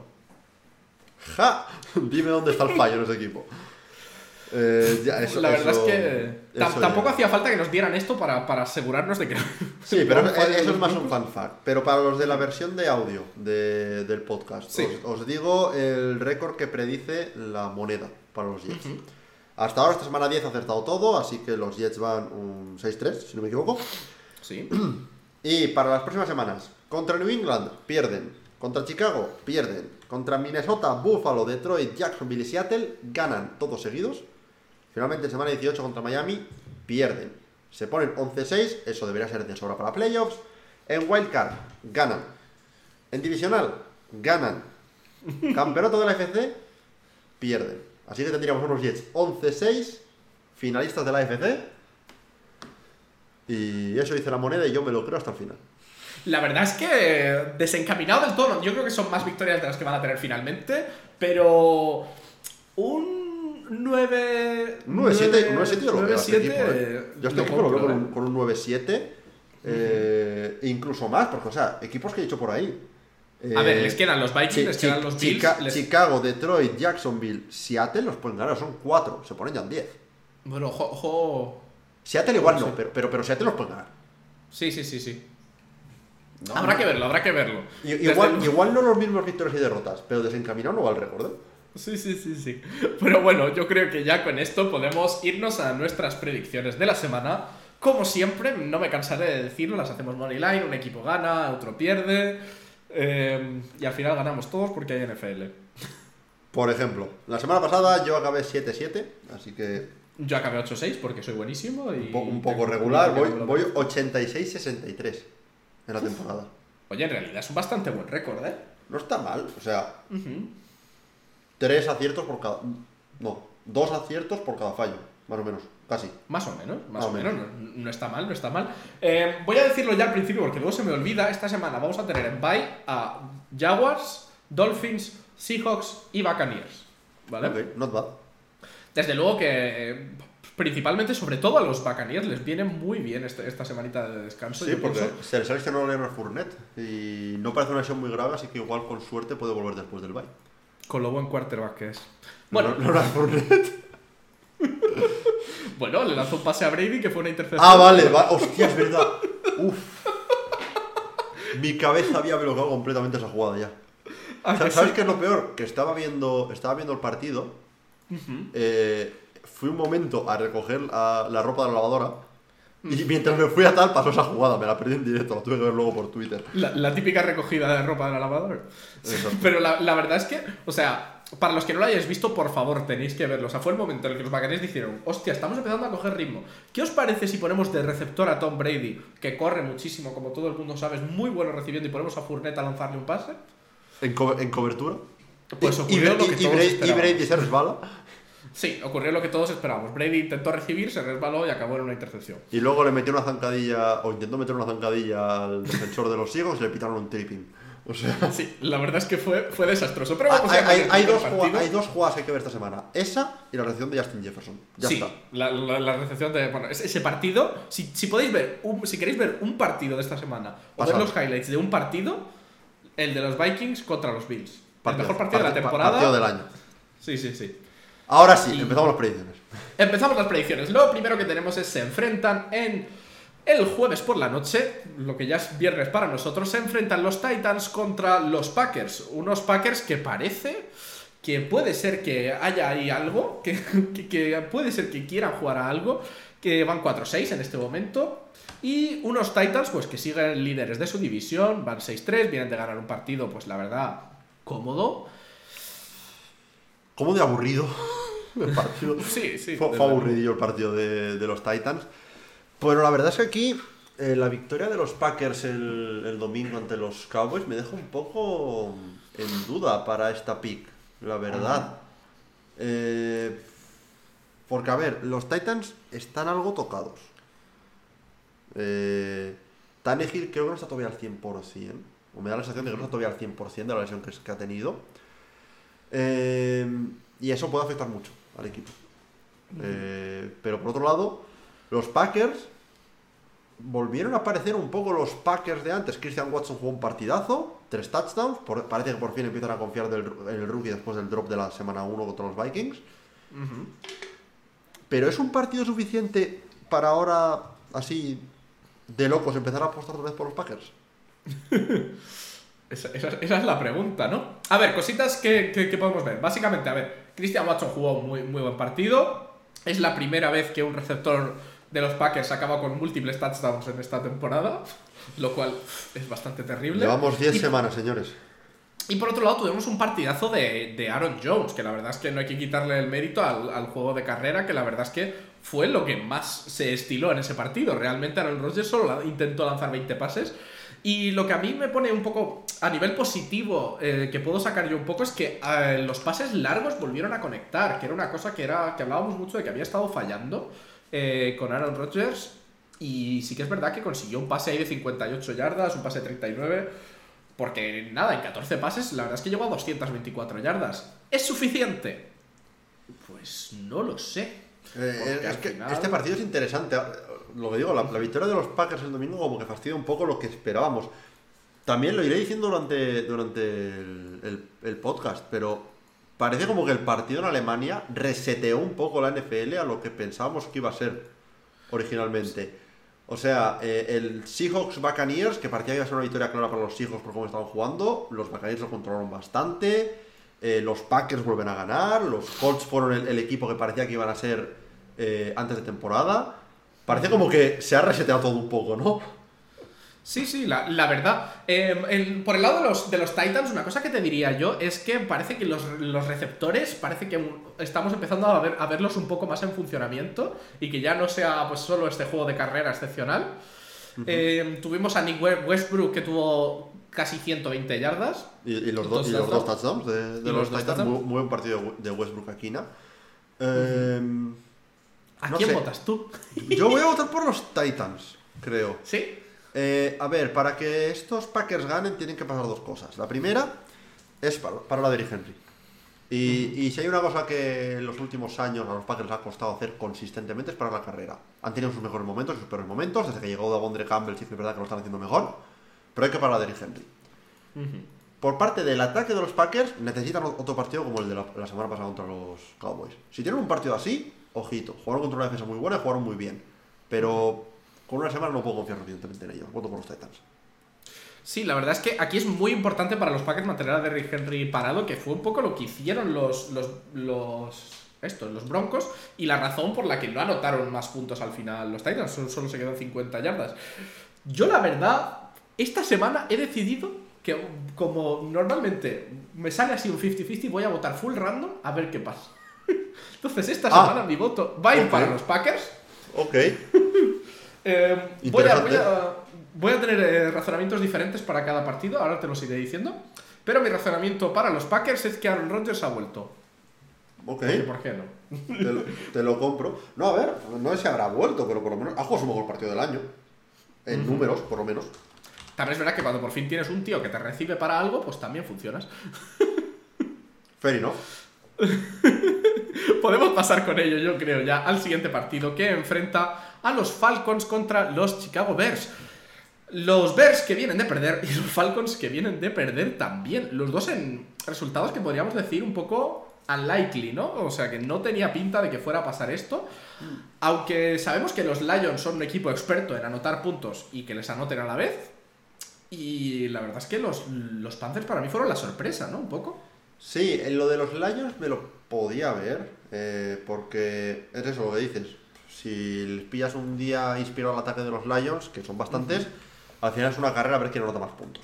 ¡Ja! Dime dónde está el fallo en ese equipo. [laughs] Eh, ya, eso- la verdad eso- es que tampoco ya. hacía falta que nos dieran esto para, para asegurarnos de que... [laughs] Sí, pero no eso, es más un fan fact. Pero para los de la versión de audio de- del podcast, Sí. os, os digo el récord que predice la moneda para los Jets. Hasta ahora, esta semana 10 ha acertado todo, así que los Jets van un 6-3, si no me equivoco. Sí. [clears throat] Y para las próximas semanas, contra New England pierden, contra Chicago pierden, contra Minnesota, Buffalo, Detroit, Jacksonville y Seattle ganan todos seguidos. Finalmente en semana 18 contra Miami pierden. Se ponen 11-6, eso debería ser de sobra para playoffs. En Wildcard ganan. En Divisional ganan. Campeonato de la FC pierden. Así que tendríamos unos Jets 11-6, finalistas de la FC. Y eso dice la moneda y yo me lo creo hasta el final. La verdad es que desencaminado del todo. Yo creo que son más victorias de las que van a tener finalmente, pero un 9 Un 9-7 un 9-7 yo lo veo a este 9-7, equipo, ¿eh? Yo este lo equipo lo veo compro, con ¿eh? un, con un 9-7, eh, incluso más, porque, o sea, equipos que he dicho por ahí. A Eh, ver, les quedan los Vikings, Chi- les quedan los Bills. Chica- les- Chicago, Detroit, Jacksonville, Seattle los pueden ganar, son 4, se ponen ya en 10. Bueno, ojo, ojo. Seattle igual Sí. no, pero, pero, pero Seattle los pueden ganar. Sí, sí, sí, sí. No, habrá no. que verlo, habrá que verlo. Igual, luego- igual no los mismos victorias y derrotas, pero desencaminado no va el récord. Sí, sí, sí, sí. Pero bueno, yo creo que ya con esto podemos irnos a nuestras predicciones de la semana. Como siempre, no me cansaré de decirlo, las hacemos money line, un equipo gana, otro pierde. eh, y al final ganamos todos porque hay NFL. Por ejemplo, la semana pasada yo acabé 7-7, así que Yo acabé 8-6 porque soy buenísimo y... un, po- un poco regular. Voy, voy 86-63 en la temporada. Oye, en realidad es un bastante buen récord, ¿eh? No está mal, o sea. Tres aciertos por cada. No, dos aciertos por cada fallo, más o menos, casi. Más o menos, más Más o menos. menos. No, no está mal, no está mal. Eh, voy a decirlo ya al principio porque luego se me olvida. Esta semana vamos a tener en bye a Jaguars, Dolphins, Seahawks y Buccaneers. ¿Vale? Ok, not bad. Desde luego que eh, principalmente, sobre todo a los Buccaneers, les viene muy bien este- esta semanita de descanso. Sí, porque pienso. se les ha lesionado Leonard Fournette y no parece una lesión muy grave, así que igual con suerte puede volver después del bye. Con lo buen quarterback que es. Bueno, Leonard [laughs] Fournette. bueno, le lanzó un pase a Brady que fue una intercepción. Ah, vale, va. Hostia, es verdad. Uf. Mi cabeza había bloqueado completamente esa jugada ya. Ah, que ¿Sabes ¿sabes sí. qué es lo peor? Que estaba viendo, estaba viendo el partido. eh, fui un momento a recoger la ropa de la lavadora. Y mientras me fui a tal, pasó esa jugada. Me la perdí en directo. La tuve que ver luego por Twitter. La, la típica recogida de ropa de la lavadora. Exacto. [laughs] Pero la, la verdad es que, o sea, para los que no lo hayáis visto, por favor, tenéis que verlo. O sea, fue el momento en el que los Buccaneers dijeron, hostia, estamos empezando a coger ritmo. ¿Qué os parece si ponemos de receptor a Tom Brady, que corre muchísimo, como todo el mundo sabe, es muy bueno recibiendo, y ponemos a Fournette a lanzarle un pase? En, co- en cobertura. Pues y, ocurrió y- lo que y todos y esperábamos. Brady se resbala. [laughs] Sí, ocurrió lo que todos esperábamos. Brady intentó recibir, se resbaló y acabó en una intercepción. Y luego le metió una zancadilla, o intentó meter una zancadilla al defensor de los ciegos y le pitaron un tripping. O sea, Sí, la verdad es que fue, fue desastroso. Pero hay, vamos a hay- el hay primer dos jugadas, hay dos jugadas que hay que ver esta semana. Esa y la reacción de Justin Jefferson. Ya sí, está. La, la- la recepción de. Bueno, ese, partido. Si, si podéis ver. un- si queréis ver un partido de esta semana. O ver los highlights de un partido. El de los Vikings contra los Bills. el Partido- mejor partido de la temporada. Partido del año. Sí, sí, sí. Ahora sí, Y- empezamos las predicciones. Empezamos las predicciones. Lo primero que tenemos es se enfrentan en el jueves por la noche, lo que ya es viernes para nosotros, se enfrentan los Titans contra los Packers. Unos Packers que parece que puede ser que haya ahí algo, [laughs] que, que- que puede ser que quieran jugar a algo, que van 4-6 en este momento. Y unos Titans, pues que siguen líderes de su división, van 6-3, vienen de ganar un partido, pues la verdad, cómodo. ¿Cómo de aburrido [laughs] el partido? [laughs] Sí, sí. Fue, fue aburridillo el partido de, de los Titans. Pero la verdad es que aquí eh, la victoria de los Packers el, el domingo ante los Cowboys me deja un poco en duda para esta pick, la verdad. Eh, porque, a ver, los Titans están algo tocados. Eh, Tannehill creo que no está todavía al 100%. O me da la sensación de que no está todavía al 100% de la lesión que, que ha tenido. Eh, y eso puede afectar mucho al equipo. Eh, pero por otro lado, los Packers volvieron a aparecer un poco los Packers de antes. Christian Watson jugó un partidazo, tres touchdowns. por- parece que por fin empiezan a confiar del- en el rookie después del drop de la semana 1 contra los Vikings. Pero es un partido suficiente para ahora, así de locos, empezar a apostar otra vez por los Packers. [laughs] Esa, esa- esa es la pregunta, ¿no? A ver, cositas que, que- que podemos ver. Básicamente, a ver, Christian Watson jugó un muy, muy buen partido. Es la primera vez que un receptor de los Packers acaba con múltiples touchdowns en esta temporada, lo cual es bastante terrible. Llevamos 10 Y- semanas, señores. Y por otro lado tuvimos un partidazo de, de Aaron Jones, que la verdad es que no hay que quitarle el mérito al, al juego de carrera, que la verdad es que fue lo que más se estiló en ese partido. Realmente Aaron Rodgers solo intentó lanzar 20 pases. Y lo que a mí me pone un poco a nivel positivo, eh, que puedo sacar yo un poco, es que eh, los pases largos volvieron a conectar, que era una cosa que, era, que hablábamos mucho de que había estado fallando eh, con Aaron Rodgers. Y sí que es verdad que consiguió un pase ahí de 58 yardas, un pase de 39. Porque nada, en 14 pases, la verdad es que llegó a 224 yardas. ¿Es suficiente? Pues no lo sé. Eh, Porque es al que final- este partido es interesante. Lo que digo, la, victoria de los Packers el domingo como que fastidia un poco lo que esperábamos. También lo iré diciendo durante, durante el, el- podcast, pero parece como que el partido en Alemania reseteó un poco la NFL a lo que pensábamos que iba a ser originalmente. O sea, eh, el Seahawks Buccaneers, que parecía que iba a ser una victoria clara para los Seahawks por cómo estaban jugando, los Buccaneers lo controlaron bastante, eh, los Packers vuelven a ganar, los Colts fueron el, el equipo que parecía que iban a ser eh, antes de temporada. Parece como que se ha reseteado todo un poco, ¿no? Sí, sí, la, la verdad. Eh, el- por el lado de los, de los Titans, una cosa que te diría yo es que parece que los, los receptores, parece que un- estamos empezando a, ver, a verlos un poco más en funcionamiento y que ya no sea pues solo este juego de carrera excepcional. Eh, tuvimos a Nick We- Westbrook que tuvo casi 120 yardas. Y, y los, dos y los dos touchdowns. de, de los, los Titans. Muy, muy buen partido de We- de Westbrook Aquina. Eh, ¿A No quién sé. votas tú? yo voy a votar por los Titans, creo. ¿Sí? Eh, a ver, para que estos Packers ganen tienen que pasar dos cosas. La primera es para, para la de Henry. Y, y si hay una cosa que en los últimos años a los Packers les ha costado hacer consistentemente es para la carrera. Han tenido sus mejores momentos y sus peores momentos. Desde que llegó Davondre Campbell sí que es verdad que lo están haciendo mejor. Pero hay que parar a Derrick Henry. Por parte del ataque de los Packers, necesitan otro partido como el de la, la semana pasada contra los Cowboys. Si tienen un partido así, ojito. Jugaron contra una defensa muy buena jugaron muy bien. Pero con una semana no puedo confiar suficientemente en ellos. Voto por los Titans. Sí, la verdad es que aquí es muy importante para los Packers mantener a Derrick Henry parado, que fue un poco lo que hicieron los, los, estos, los Broncos, y la razón por la que no anotaron más puntos al final los Titans, solo, solo se quedó en 50 yardas. Yo la verdad, esta semana he decidido que como normalmente me sale así un 50-50, voy a votar full random a ver qué pasa. Entonces esta Ah. semana mi voto va a ir para los Packers. Ok. [laughs] Eh, voy, a, voy, a, voy a tener eh, razonamientos diferentes para cada partido, ahora te los iré diciendo. Pero mi razonamiento para los Packers es que Aaron Rodgers ha vuelto. Ok. Oye, ¿Por qué no? [laughs] Te lo, te lo compro. No, a ver, no sé si habrá vuelto, pero por lo menos ha jugado su mejor partido del año. En números, por lo menos. También es verdad que cuando por fin tienes un tío que te recibe para algo, pues también funcionas. [laughs] Fair enough. [laughs] Podemos pasar con ello, yo creo, ya al siguiente partido que enfrenta a los Falcons contra los Chicago Bears. Los Bears que vienen de perder y los Falcons que vienen de perder también. Los dos en resultados que podríamos decir un poco unlikely, ¿no? O sea, que no tenía pinta de que fuera a pasar esto. Aunque sabemos que los Lions son un equipo experto en anotar puntos y que les anoten a la vez. Y la verdad es que los, los Panthers para mí fueron la sorpresa, ¿no? Un poco. Sí, en lo de los Lions me lo podía ver, eh, porque es eso lo que dices. Si les pillas un día inspirado al ataque de los Lions, que son bastantes, al final es una carrera a ver quién anota más puntos.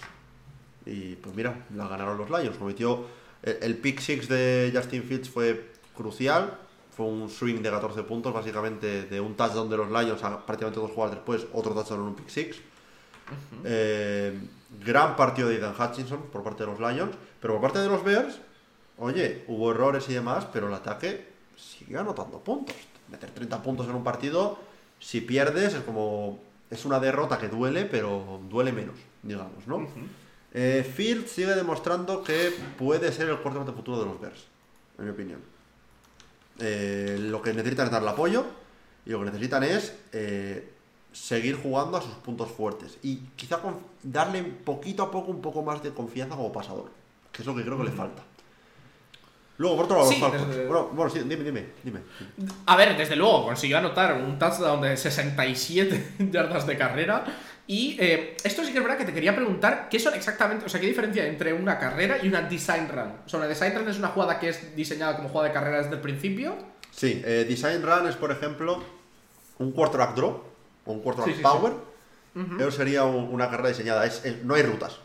Y pues mira, la ganaron los Lions. Cometió el, el pick six de Justin Fields fue crucial. Fue un swing de 14 puntos, básicamente de un touchdown de los Lions a prácticamente dos jugadas después, otro touchdown en un pick six. Eh, gran partido de Ethan Hutchinson por parte de los Lions, pero por parte de los Bears, oye, hubo errores y demás, pero el ataque sigue anotando puntos. Meter 30 puntos en un partido, si pierdes, es como. Es una derrota que duele, pero duele menos, digamos, ¿no? Eh, Fields sigue demostrando que puede ser el de futuro de los Bears, en mi opinión. Eh, lo que necesitan es darle apoyo y lo que necesitan es eh, seguir jugando a sus puntos fuertes y quizá darle poquito a poco un poco más de confianza como pasador, que es lo que creo que le falta. Luego, por otro lado, Sí, los Falcons. desde- Bueno, bueno, sí, dime, dime, dime. A ver, desde luego, consiguió anotar un touchdown de 67 [laughs] yardas de carrera. Y eh, esto sí que es verdad que te quería preguntar qué son exactamente, o sea, qué diferencia entre una carrera y una design run. O sea, una design run es una jugada que es diseñada como jugada de carrera desde el principio. Sí, eh, Design Run es, por ejemplo, un quarterback draw o un quarterback Sí, sí, sí. power. Eso sería un- una carrera diseñada. Es, es- no hay rutas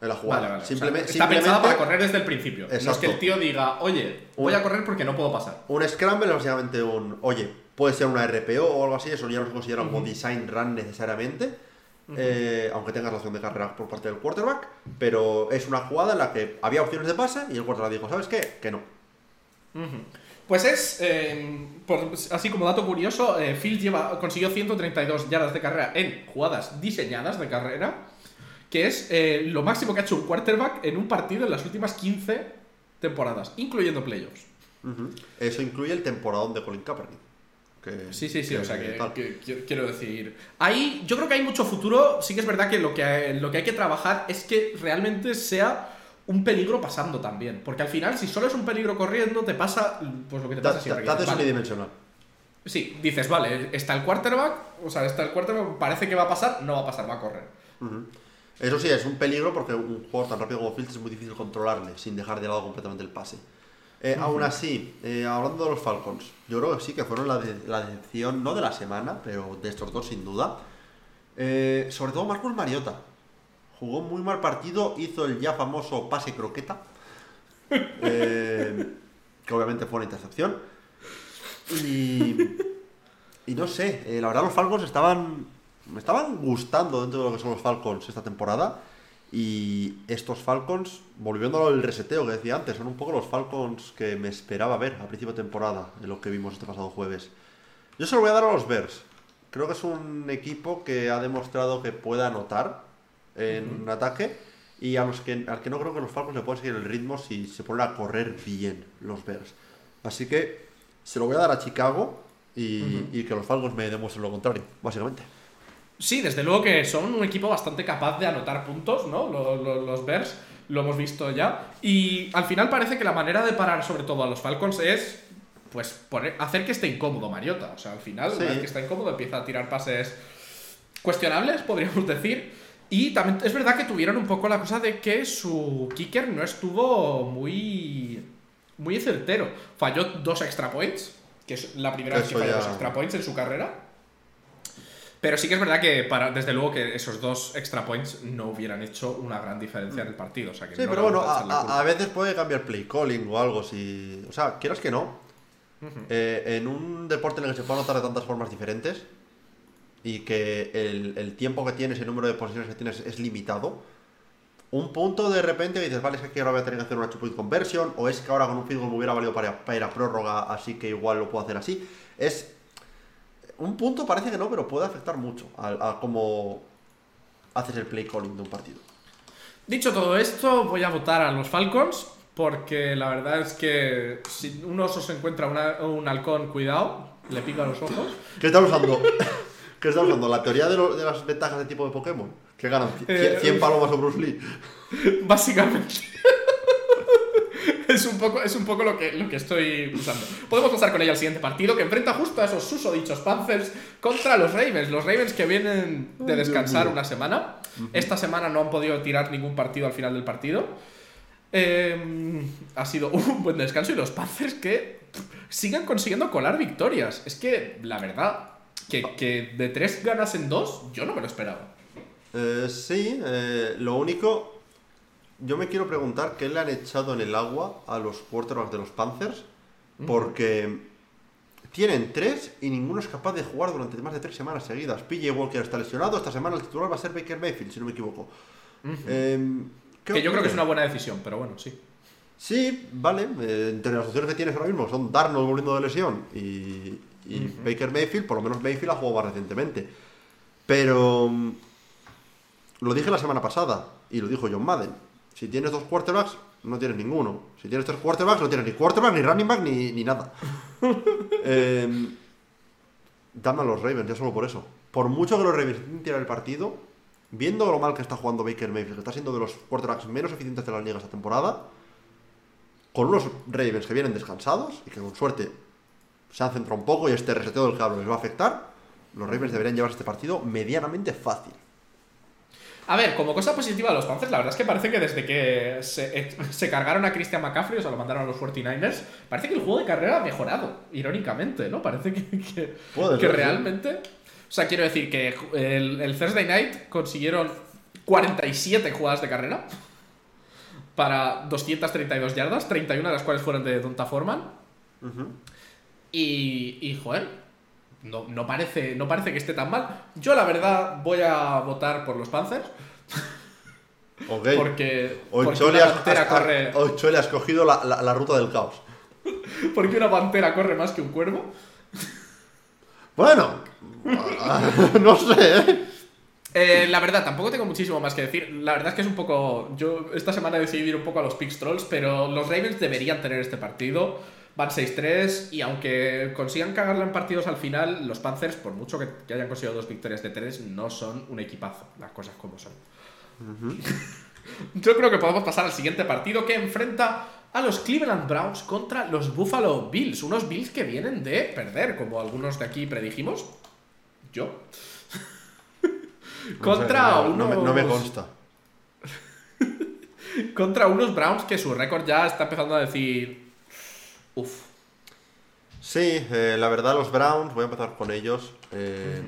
en la jugada. Vale, vale. O sea, Simplemente, está pensada simplemente para correr desde el principio. No es que el tío diga, oye, voy Un- a correr porque no puedo pasar. Un scramble es básicamente un. Oye, puede ser una RPO o algo así, eso ya no se considera como design run necesariamente. eh, aunque tengas la opción de carrera por parte del quarterback, pero es una jugada en la que había opciones de pase y el quarterback dijo: ¿Sabes qué? Que no. Pues es, eh, por- así como dato curioso, eh, Fields lleva, consiguió 132 yardas de carrera en jugadas diseñadas de carrera, que es eh, lo máximo que ha hecho un quarterback en un partido en las últimas 15 temporadas, incluyendo playoffs. Eso incluye el temporadón de Colin Kaepernick. que- Sí, sí, sí, o sea que, quiero decir. Ahí yo creo que hay mucho futuro. Sí que es verdad que lo que, lo que hay que trabajar es que realmente sea un peligro pasando también. Porque al final, si solo es un peligro corriendo, te pasa pues lo que te pasa siempre. te haces dices, "Vale, unidimensional. Sí, dices, vale, está el quarterback, o sea, está el quarterback, parece que va a pasar, no va a pasar, va a correr. Ujú. Eso sí, es un peligro porque un jugador tan rápido como Fields es muy difícil controlarle sin dejar de lado completamente el pase. Eh, Aún así, eh, hablando de los Falcons, yo creo que sí que fueron la, de- la decepción, no de la semana, pero de estos dos sin duda. Eh, sobre todo Marcus Mariota. Jugó muy mal partido, hizo el ya famoso pase croqueta, [laughs] que obviamente fue una intercepción. Y, y no sé, la verdad los Falcons estaban me estaban gustando dentro de lo que son los Falcons esta temporada. Y estos Falcons, volviendo al reseteo que decía antes, son un poco los Falcons que me esperaba ver a principio de temporada, de lo que vimos este pasado jueves. Yo se lo voy a dar a los Bears. Creo que es un equipo que ha demostrado que puede anotar en ataque y a los que, al que no creo que los Falcons le puedan seguir el ritmo si se ponen a correr bien los Bears. Así que se lo voy a dar a Chicago y, y que los Falcons me demuestren lo contrario, básicamente. Sí, desde luego que son un equipo bastante capaz de anotar puntos, ¿no? Los, los, los Bears, lo hemos visto ya. Y al final parece que la manera de parar sobre todo a los Falcons es, pues, poner, hacer que esté incómodo Mariota. O sea, al final, Sí. una vez que está incómodo, empieza a tirar pases cuestionables, podríamos decir. Y también es verdad que tuvieron un poco la cosa de que su kicker no estuvo muy, muy certero. Falló dos extra points, que es la primera vez que Eso falló ya- dos extra points en su carrera. Pero sí que es verdad que, para, desde luego, que esos dos extra points no hubieran hecho una gran diferencia en el partido. O sea, que Sí, no pero bueno, a veces puede cambiar play calling o algo. Si, o sea, quieras que no. eh, en un deporte en el que se puede anotar de tantas formas diferentes y que el, el tiempo que tienes, el número de posiciones que tienes es limitado, un punto de repente dices, vale, es que ahora voy a tener que hacer una two point conversion, o es que ahora con un field goal me hubiera valido para, para ir a prórroga, así que igual lo puedo hacer así. Es. Un punto parece que no, pero puede afectar mucho a, a cómo haces el play calling de un partido. Dicho todo esto, voy a votar a los Falcons. Porque la verdad es que si un oso se encuentra una- un halcón, cuidado, le pica los ojos. ¿Qué estás usando? [laughs] ¿Qué estás usando? ¿La teoría de, lo- de las ventajas de tipo de Pokémon? ¿Que ganan cien- Eh, 100 palomas o Bruce Lee? [laughs] Básicamente. Es un poco, es un poco lo, que, lo que estoy usando. Podemos pasar con ella al siguiente partido, que enfrenta justo a esos susodichos Panthers contra los Ravens. Los Ravens que vienen de descansar una semana. Esta semana no han podido tirar ningún partido al final del partido. Eh, ha sido [laughs] un buen descanso y los Panthers que sigan consiguiendo colar victorias. Es que, la verdad, que, que de tres ganas en dos, yo no me lo esperaba. Eh, sí, eh, lo único... Yo me quiero preguntar qué le han echado en el agua a los quarterbacks de los Panthers. Porque tienen tres y ninguno es capaz de jugar durante más de tres semanas seguidas. PJ Walker está lesionado. Esta semana el titular va a ser Baker Mayfield, si no me equivoco. Em, ¿qué Que yo creo que es una buena decisión, pero bueno, sí. Sí, vale. eh, entre las opciones que tienes ahora mismo son Darnold volviendo de lesión y, y Baker Mayfield. Por lo menos Mayfield ha jugado más recientemente. Pero mm, lo dije la semana pasada y lo dijo John Madden. Si tienes dos quarterbacks, no tienes ninguno. Si tienes tres quarterbacks, no tienes ni quarterback, ni running back, ni, ni nada. [laughs] Em, dame a los Ravens, ya solo por eso. Por mucho que los Ravens tirar el partido, viendo lo mal que está jugando Baker Mayfield, que está siendo de los quarterbacks menos eficientes de la liga esta temporada, con unos Ravens que vienen descansados y que con suerte se han centrado un poco y este reseteo del cable les va a afectar, los Ravens deberían llevarse este partido medianamente fácil. A ver, como cosa positiva de los Panthers, la verdad es que parece que desde que se, eh, se cargaron a Christian McCaffrey, o sea, lo mandaron a los 49ers, parece que el juego de carrera ha mejorado, irónicamente, ¿no? Parece que, realmente... O sea, quiero decir que el, el Thursday Night consiguieron 47 jugadas de carrera para 232 yardas, 31 de las cuales fueron de Donta Foreman. Y, y joder, no, no, parece, no parece que esté tan mal. Yo, la verdad, voy a votar por los Panthers. Ok. [laughs] Porque, Hoy porque Chole, una has, pantera has- corre, la, la- la ruta del caos. [laughs] porque una pantera corre más que un cuervo. Bueno, [laughs] no sé. ¿eh? Eh, la verdad, tampoco tengo muchísimo más que decir. La verdad es que es un poco. Yo esta semana he decidido ir un poco a los Pix Trolls, pero los Ravens deberían tener este partido. Van 6-3 y aunque consigan cagarla en partidos al final, los Panthers, por mucho que, que hayan conseguido dos victorias de 3, no son un equipazo. Las cosas como son. [laughs] Yo creo que podemos pasar al siguiente partido que enfrenta a los Cleveland Browns contra los Buffalo Bills. Unos Bills que vienen de perder, como algunos de aquí predijimos. Yo. [laughs] contra No sé, no, unos. no me, no me consta. [laughs] Contra unos Browns que su récord ya está empezando a decir. Uf. Sí, eh, la verdad los Browns, voy a empezar con ellos. eh,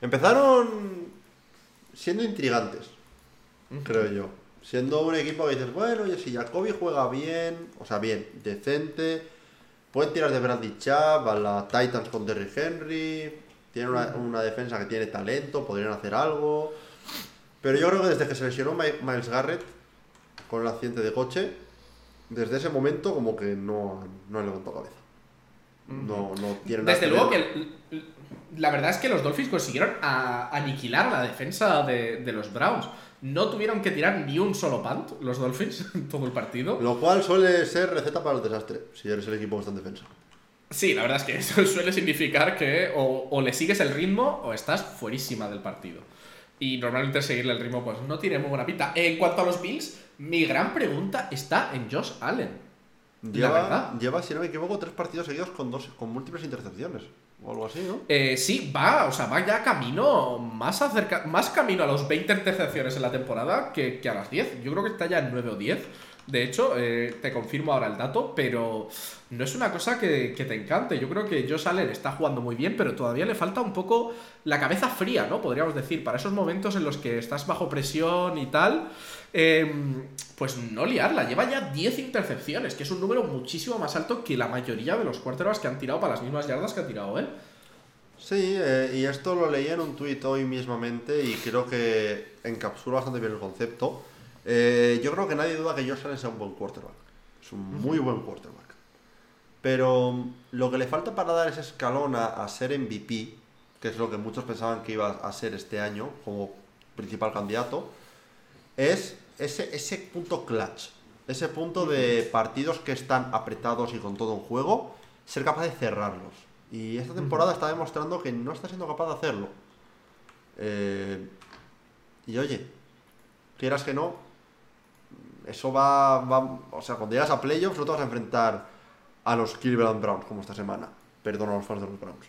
Empezaron siendo intrigantes, creo yo. Siendo un equipo que dices, bueno, oye, si Jacoby juega bien, o sea, bien, decente, pueden tirar de Bradley Chubb a la Titans con Derrick Henry, tienen una, una defensa que tiene talento, podrían hacer algo. Pero yo creo que desde que se lesionó Mi- Miles Garrett con el accidente de coche, desde ese momento como que no, no han levantado cabeza. No, no tienen nada Desde luego que. La verdad es que los Dolphins consiguieron a- aniquilar la defensa de, de los Browns. No tuvieron que tirar ni un solo punt los Dolphins [laughs] en todo el partido. Lo cual suele ser receta para el desastre, si eres el equipo que está en defensa. Sí, la verdad es que [laughs] eso suele significar que o, o le sigues el ritmo o estás fuerísima del partido. Y normalmente seguirle el ritmo pues no tiene muy buena pinta. En cuanto a los Bills, mi gran pregunta está en Josh Allen. Lleva, lleva, si no me equivoco, tres partidos seguidos con, dos, con múltiples intercepciones. O algo así, ¿no? Eh, sí, va, o sea, va ya camino, más, acerca, más camino a los 20 intercepciones en la temporada que, que a las 10. Yo creo que está ya en 9 o 10. De hecho, eh, te confirmo ahora el dato, pero no es una cosa que, te encante. Yo creo que Josh Allen está jugando muy bien, pero todavía le falta un poco la cabeza fría, ¿no? Podríamos decir, para esos momentos en los que estás bajo presión y tal, eh, pues no liarla. Lleva ya 10 intercepciones, que es un número muchísimo más alto que la mayoría de los quarterbacks que han tirado para las mismas yardas que ha tirado él. Sí, eh, y esto lo leí en un tuit hoy mismamente y creo que encapsula bastante bien el concepto. Eh, yo creo que nadie duda que Josh Allen sea un buen quarterback. Es un muy buen quarterback. Pero mm, lo que le falta para dar ese escalón a, a ser MVP, que es lo que muchos pensaban que iba a ser este año, como principal candidato, es ese, ese punto clutch. Ese punto de partidos que están apretados y con todo en juego, ser capaz de cerrarlos. Y esta temporada está demostrando que no está siendo capaz de hacerlo. Eh, y oye, quieras que no, eso va, va- O sea, cuando llegas a playoffs no te vas a enfrentar a los Cleveland Browns como esta semana. Perdón a los fans de los Browns.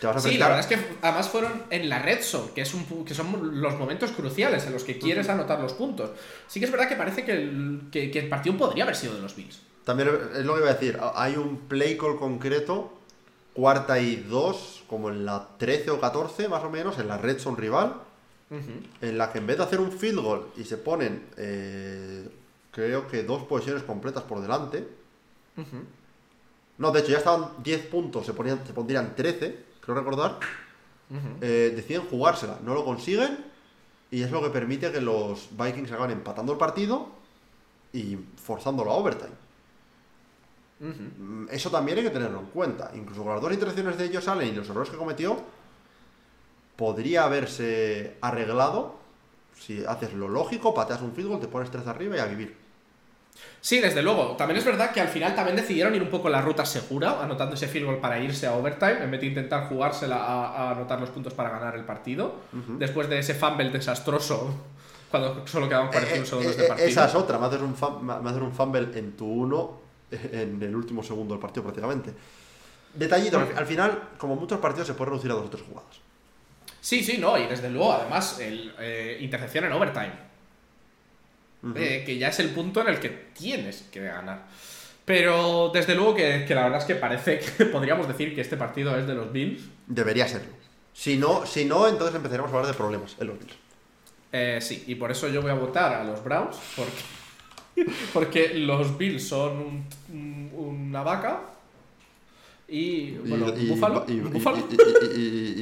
Te vas a Sí, la verdad es que además fueron en la red zone, que, es un, que son los momentos cruciales en los que quieres anotar los puntos. Sí que es verdad que parece que el, que, que el partido podría haber sido de los Bills. También es lo que iba a decir. Hay un play call concreto, cuarta y dos, como en la 13 o 14 más o menos, en la red zone rival, en la que en vez de hacer un field goal y se ponen, eh, creo que dos posiciones completas por delante. No, de hecho ya estaban 10 puntos, se, ponían, se pondrían 13, creo recordar. eh, deciden jugársela, no lo consiguen y es lo que permite que los Vikings acaben empatando el partido y forzándolo a overtime. Mm, Eso también hay que tenerlo en cuenta. Incluso con las dos interacciones de ellos Allen y los errores que cometió, podría haberse arreglado si haces lo lógico, pateas un field goal, te pones 3 arriba y a vivir. Sí, desde luego. También es verdad que al final también decidieron ir un poco la ruta segura, anotando ese field goal para irse a overtime, en vez de intentar jugársela a, a anotar los puntos para ganar el partido. Después de ese fumble desastroso, [laughs] cuando solo quedaban 41 Eh, segundos eh, de eh, partido. esa es otra, me haces un, fum- me haces un fumble en tu 1 [laughs] en el último segundo del partido prácticamente. Detallito, al, al final, como muchos partidos, se puede reducir a dos o tres jugadas. Sí, sí, no, y desde luego, además, el, eh, intercepción en overtime. Eh, que ya es el punto en el que tienes que ganar. Pero desde luego que, que la verdad es que parece [laughs] que podríamos decir que este partido es de los Bills. Debería serlo. Si no, si no, entonces empezaremos a hablar de problemas en los Bills. Eh, sí, y por eso yo voy a votar a los Browns, porque, [laughs] porque los Bills son un- un- una vaca y, bueno, búfalo. y- y- búfalo.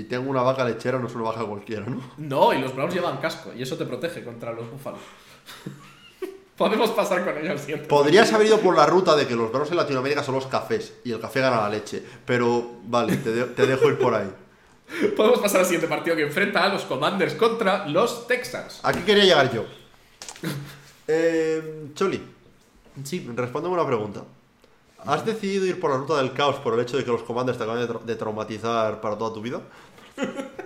tengo una vaca lechera, no es una vaca cualquiera, ¿no? No, y los Browns llevan casco, y eso te protege contra los búfalos. [laughs] Podemos pasar con ello al siguiente. Podrías haber ido por la ruta de que los Browns en Latinoamérica son los cafés y el café gana la leche, pero vale, te, de- te dejo ir por ahí. [laughs] Podemos pasar al siguiente partido que enfrenta a los Commanders contra los Texans. Aquí quería llegar yo. [laughs] Eh, Choli, Sí. respóndeme una pregunta. ¿Has decidido ir por la ruta del caos por el hecho de que los comandos te acaban de, tra- de traumatizar para toda tu vida? [laughs]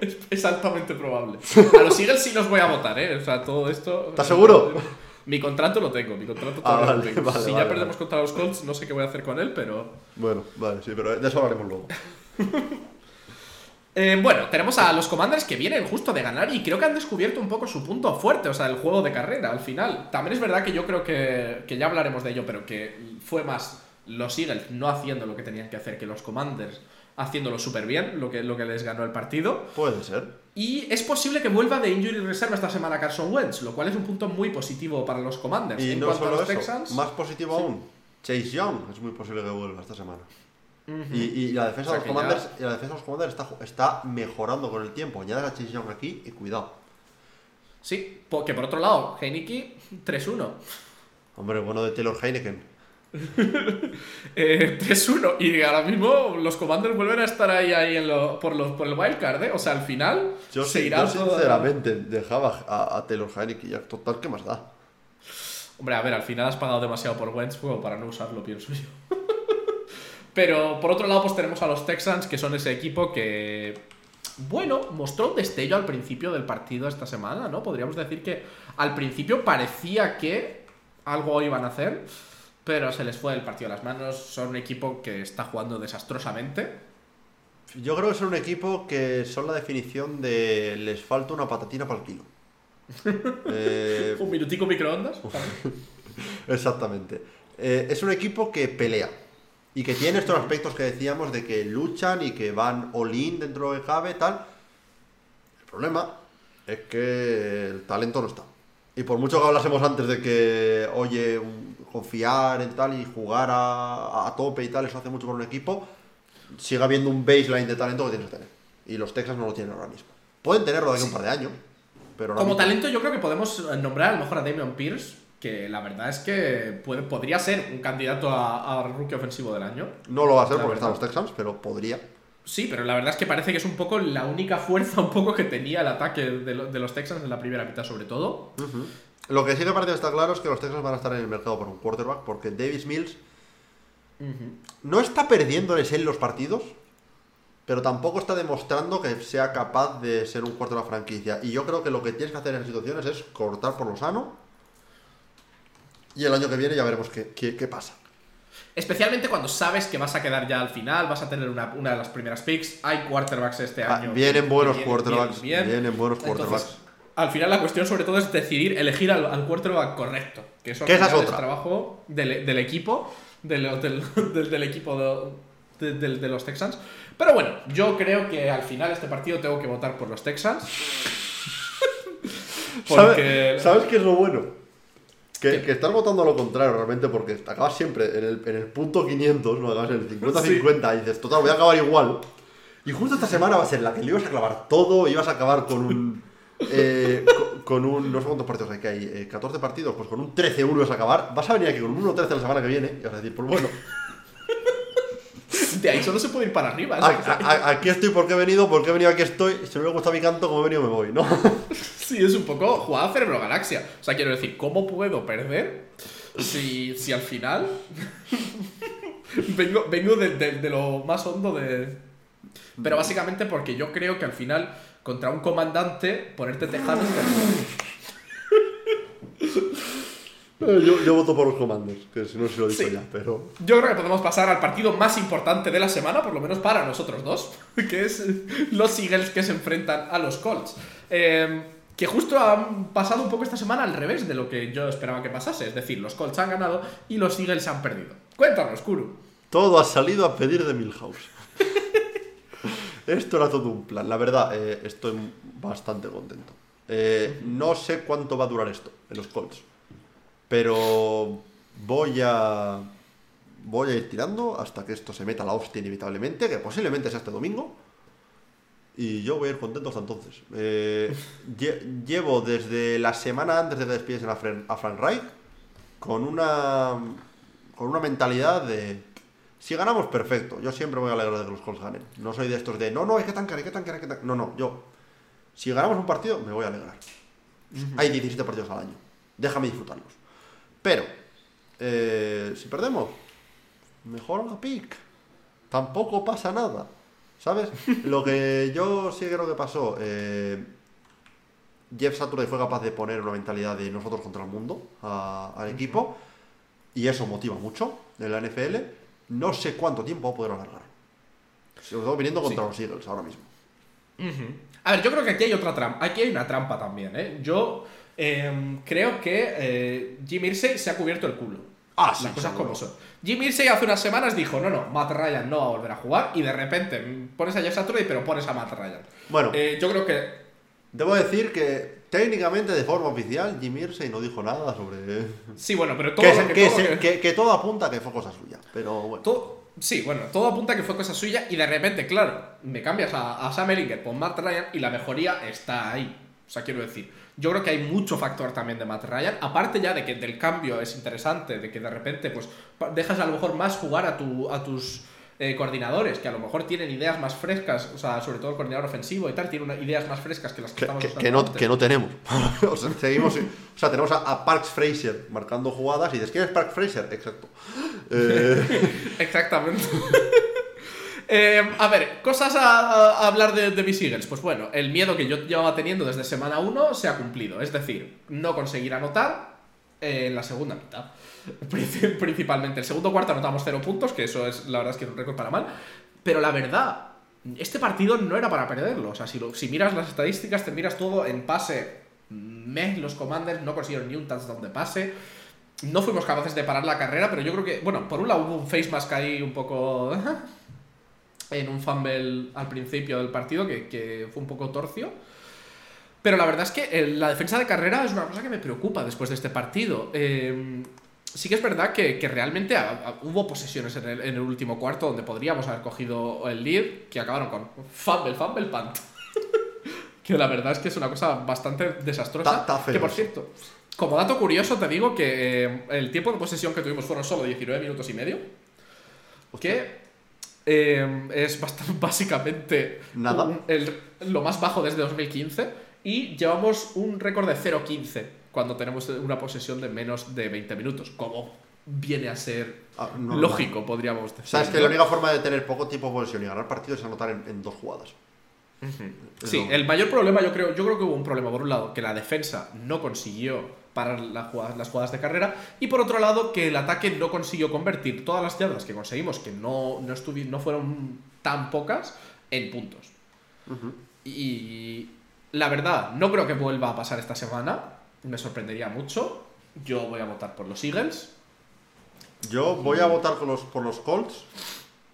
Es, es altamente probable. A los Eagles sí los voy a votar, ¿eh? O sea, todo esto. ¿Estás seguro? Mi contrato lo tengo, mi contrato Ah, todavía lo vale, tengo. vale, si vale, ya perdemos contra los Colts, no sé qué voy a hacer con él, pero. Bueno, vale, sí, pero de eso hablaremos luego. [laughs] Eh, bueno, tenemos a los Commanders que vienen justo de ganar y creo que han descubierto un poco su punto fuerte, o sea, el juego de carrera al final. También es verdad que yo creo que, que ya hablaremos de ello, pero que fue más los Eagles no haciendo lo que tenían que hacer que los Commanders haciéndolo súper bien, lo que, lo que les ganó el partido. Puede ser. Y es posible que vuelva de injury reserve esta semana Carson Wentz, lo cual es un punto muy positivo para los Commanders. Y en no cuanto solo a los eso, Texans, más positivo aún, Chase Young es muy posible que vuelva esta semana. Y, y la defensa O sea de los Commanders, y la defensa de los Commanders está, está mejorando con el tiempo. Añades a Chase Young aquí y cuidado. Sí, porque por otro lado, Heineke 3-1. Hombre, bueno de Taylor Heineken. [laughs] Eh, 3-1. Y ahora mismo los Commanders vuelven a estar ahí, ahí en lo- por, los, por el wildcard, ¿eh? O sea, al final Yo, se irá yo todo- sinceramente dejaba a, a Taylor Heineken ya. Total, ¿qué más da? Hombre, a ver, al final has pagado demasiado por Wentz como para no usarlo, pienso yo. [laughs] Pero por otro lado, pues tenemos a los Texans, que son ese equipo que, bueno, mostró un destello al principio del partido esta semana, ¿no? Podríamos decir que al principio parecía que algo iban a hacer, pero se les fue el partido a las manos. Son un equipo que está jugando desastrosamente. Yo creo que son un equipo que son la definición de les falta una patatina para el kilo. [laughs] Eh, Un minutico microondas. [laughs] exactamente. Eh, es un equipo que pelea y que tiene estos aspectos que decíamos de que luchan y que van all-in dentro de cabe, tal. El problema es que el talento no está. Y por mucho que hablásemos antes de que, oye, un- confiar en tal y jugar a, a tope y tal, eso hace mucho por un equipo, sigue habiendo un baseline de talento que tienes que tener. Y los Texans no lo tienen ahora mismo. Pueden tenerlo de aquí a un par de años. Pero Como mismo- talento, yo creo que podemos nombrar a lo mejor a Damian Pierce, que la verdad es que puede, podría ser un candidato a, a rookie ofensivo del año. No lo va a ser La porque están los Texans, pero podría. Sí, pero la verdad es que parece que es un poco la única fuerza un poco que tenía el ataque de, lo- de los Texans en la primera mitad, sobre todo. Lo que sí que parece estar claro es que los Texans van a estar en el mercado por un quarterback porque Davis Mills no está perdiéndoles en los partidos, pero tampoco está demostrando que sea capaz de ser un quarterback franquicia. Y yo creo que lo que tienes que hacer en esas situaciones es cortar por lo sano. Y el año que viene ya veremos qué, qué- qué pasa. Especialmente cuando sabes que vas a quedar ya al final, vas a tener una, una de las primeras picks. Hay quarterbacks este Ah, año. vienen buenos vienen- quarterbacks, vienen bien. vienen buenos Entonces, quarterbacks. al final la cuestión sobre todo es decidir elegir al, al quarterback correcto. Que eso al Que esa es otra. trabajo del, del equipo, del, del, [laughs] del- del equipo de, de- de- de los Texans. Pero bueno, yo creo que al final este partido tengo que votar por los Texans. [laughs] Porque... ¿Sabes, ¿Sabes qué es lo bueno? Que, que estás votando lo contrario realmente porque acabas siempre en el, en el punto 500, no acabas en el 50-50 y dices, total, voy a acabar igual. Y justo esta semana va a ser la que le ibas a clavar todo, ibas a acabar con un... eh, co- con un... No sé cuántos partidos hay que hay, eh, 14 partidos, pues con un 13-1 ibas a acabar. Vas a venir aquí con un 1-13 la semana que viene y vas a decir, pues bueno, [laughs] De ahí solo se puede ir para arriba. a- aquí estoy porque he venido, porque he venido aquí estoy, si no me gusta mi canto, como he venido me voy, ¿no? [laughs] Sí, es un poco jugada cerebro galaxia. O sea, quiero decir, ¿cómo puedo perder si, si al final [laughs] vengo, vengo de, de- de lo más hondo de... Pero básicamente porque yo creo que al final, contra un comandante, ponerte. Eh, Yo, yo voto por los comandos, que si no se lo he dicho Sí. ya, pero... Yo creo que podemos pasar al partido más importante de la semana, por lo menos para nosotros dos, [laughs] que es los Eagles que se enfrentan a los Colts. Eh, que justo han pasado un poco esta semana al revés de lo que yo esperaba que pasase. Es decir, los Colts han ganado y los Eagles han perdido. Cuéntanos, Kuru. Todo ha salido a pedir de Milhouse. [laughs] Esto era todo un plan. La verdad, eh, estoy bastante contento. Eh, no sé cuánto va a durar esto en los Colts. Pero voy a. Voy a ir tirando hasta que esto se meta a la hostia inevitablemente, que posiblemente sea este domingo. Y yo voy a ir contento hasta entonces. Eh, [laughs] lle- llevo desde la semana antes de que despidiesen a, Fran- a Frank Reich con una con una mentalidad de si ganamos perfecto, yo siempre voy a alegrar de que los Colts ganen. No soy de estos de no, no, hay que tancar, hay que tancar, hay que tancar. No, no, yo si ganamos un partido me voy a alegrar. Hay 17 partidos al año. Déjame disfrutarlos. Pero eh, si perdemos, mejor la pick. Tampoco pasa nada. ¿Sabes? [laughs] Lo que yo sí creo que pasó. eh, Jeff Saturday fue capaz de poner una mentalidad de nosotros contra el mundo a- al equipo. Y eso motiva mucho en la NFL. No sé cuánto tiempo va a poder alargar. Sobre todo viniendo contra los Eagles ahora mismo. A ver, yo creo que aquí hay otra trampa. Aquí hay una trampa también, ¿eh? Yo eh, creo que eh, Jim Irsay se ha cubierto el culo. Ah, sí, Las cosas seguro. como son. Jim Irsay hace unas semanas dijo, no, no, Matt Ryan no va a volver a jugar. Y de repente mm, pones a Jeff Saturday, pero pones a Matt Ryan. Bueno, Eh, yo creo que debo decir que técnicamente, de forma oficial, Jim Irsay no dijo nada sobre. Sí, bueno, pero todo Que, que, todo se- lo que- que- que todo apunta a que fue cosa suya. Pero bueno. todo- sí, bueno, todo apunta a que fue cosa suya y de repente, claro, me cambias a, a Sam Ellinger por Matt Ryan y la mejoría está ahí. O sea, quiero decir, yo creo que hay mucho factor también de Matt Ryan, aparte ya de que del cambio es interesante, de que de repente pues dejas a lo mejor más jugar a, tu, a tus eh, coordinadores, que a lo mejor tienen ideas más frescas, o sea, sobre todo el coordinador ofensivo y tal, tiene una- ideas más frescas que las que, Que, estamos que- usando que no, antes. que no tenemos. [laughs] o sea, seguimos, o sea, tenemos a, a Parks Fraser marcando jugadas y dices, ¿quién es Parks Fraser? Exacto. Eh, [laughs] Exactamente. [laughs] Eh, a ver, cosas a, hablar de, de mis Eagles. Pues bueno, el miedo que yo llevaba teniendo desde semana 1 se ha cumplido. Es decir, no conseguir anotar eh, en la segunda mitad. [laughs] Princi- Principalmente. El segundo cuarto anotamos 0 puntos, que eso es, la verdad es que es un récord para mal. Pero la verdad, este partido no era para perderlo. O sea, si miras las estadísticas, te miras todo en pase. Meh, los Commanders no consiguieron ni un touchdown de pase. No fuimos capaces de parar la carrera, pero yo creo que, bueno, por un lado hubo un face mask ahí un poco [laughs] en un fumble al principio del partido que, que fue un poco torcio. Pero la verdad es que eh, la defensa de carrera es una cosa que me preocupa después de este partido. Eh, sí que es verdad que, que realmente hubo posesiones en el, en el último cuarto donde podríamos haber cogido el lead, que acabaron con fumble, fumble, punt. [laughs] que la verdad es que es una cosa bastante desastrosa. Ta- ta que por cierto, como dato curioso te digo que eh, el tiempo de posesión que tuvimos fueron solo 19 minutos y medio. Que Eh, es bastante, [laughs] básicamente Nada. un- el- lo más bajo desde 2015 y llevamos un récord de 0-15 cuando tenemos una posesión de menos de 20 minutos, como viene a ser Ah, no, no. lógico, podríamos decir. Sabes que la única forma de tener poco tiempo de posesión y ganar partidos es anotar en, en dos jugadas. Es Sí, el mayor problema yo creo, yo creo que hubo un problema por un lado que la defensa no consiguió parar la jugada- las jugadas de carrera y por otro lado que el ataque no consiguió convertir todas las yardas que conseguimos que no no, no fueron tan pocas en puntos. Y la verdad, no creo que vuelva a pasar esta semana. Me sorprendería mucho. Yo voy a votar por los Eagles. Yo voy a votar con los, por los Colts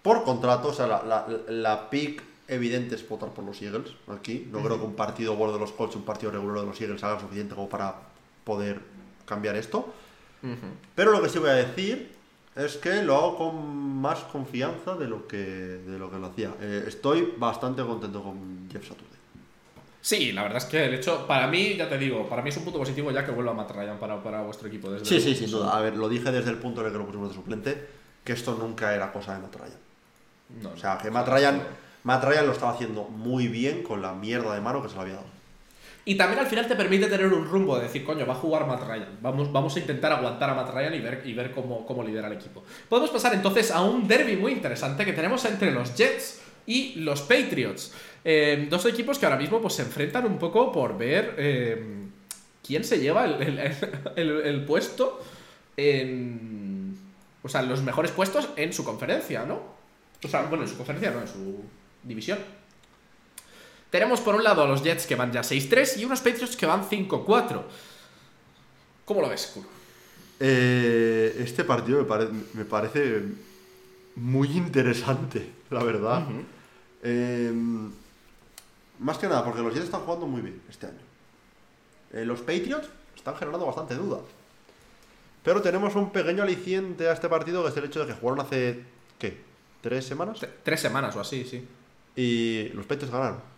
por contrato. O sea, la, la, la pick evidente es votar por los Eagles aquí. No creo que un partido bueno de los Colts un partido regular de los Eagles haga suficiente como para poder cambiar esto. Pero lo que sí voy a decir es que lo hago con más confianza de lo que, de lo, que lo hacía. Eh, estoy bastante contento con Jeff Saturday. Sí, la verdad es que el hecho, para mí, ya te digo, para mí es un punto positivo ya que vuelva Matt Ryan para, para vuestro equipo. Desde Sí, sí, sin duda. A ver, lo dije desde el punto en el que lo pusimos de suplente, que esto nunca era cosa de Matt Ryan. No, O sea, que no, Matt Ryan, no. Matt Ryan lo estaba haciendo muy bien con la mierda de mano que se le había dado. Y también al final te permite tener un rumbo de decir, coño, va a jugar Matt Ryan. Vamos, vamos a intentar aguantar a Matt Ryan y ver, y ver cómo, cómo lidera el equipo. Podemos pasar entonces a un derby muy interesante que tenemos entre los Jets y los Patriots. Eh, dos equipos que ahora mismo pues, se enfrentan un poco por ver eh, quién se lleva el, el- el- el puesto en. O sea, los mejores puestos en su conferencia, ¿no? O sea, bueno, en su conferencia, no, en su división. Tenemos por un lado a los Jets que van ya 6-3 y unos Patriots que van 5-4. ¿Cómo lo ves, Kuro? Eh, este partido me, pare- me parece muy interesante, la verdad. Eh, más que nada, porque los Jets están jugando muy bien este año. Eh, los Patriots están generando bastante duda. Pero tenemos un pequeño aliciente a este partido, que es el hecho de que jugaron hace, ¿qué? ¿Tres semanas? T- Tres semanas o así, sí. Y los Patriots ganaron.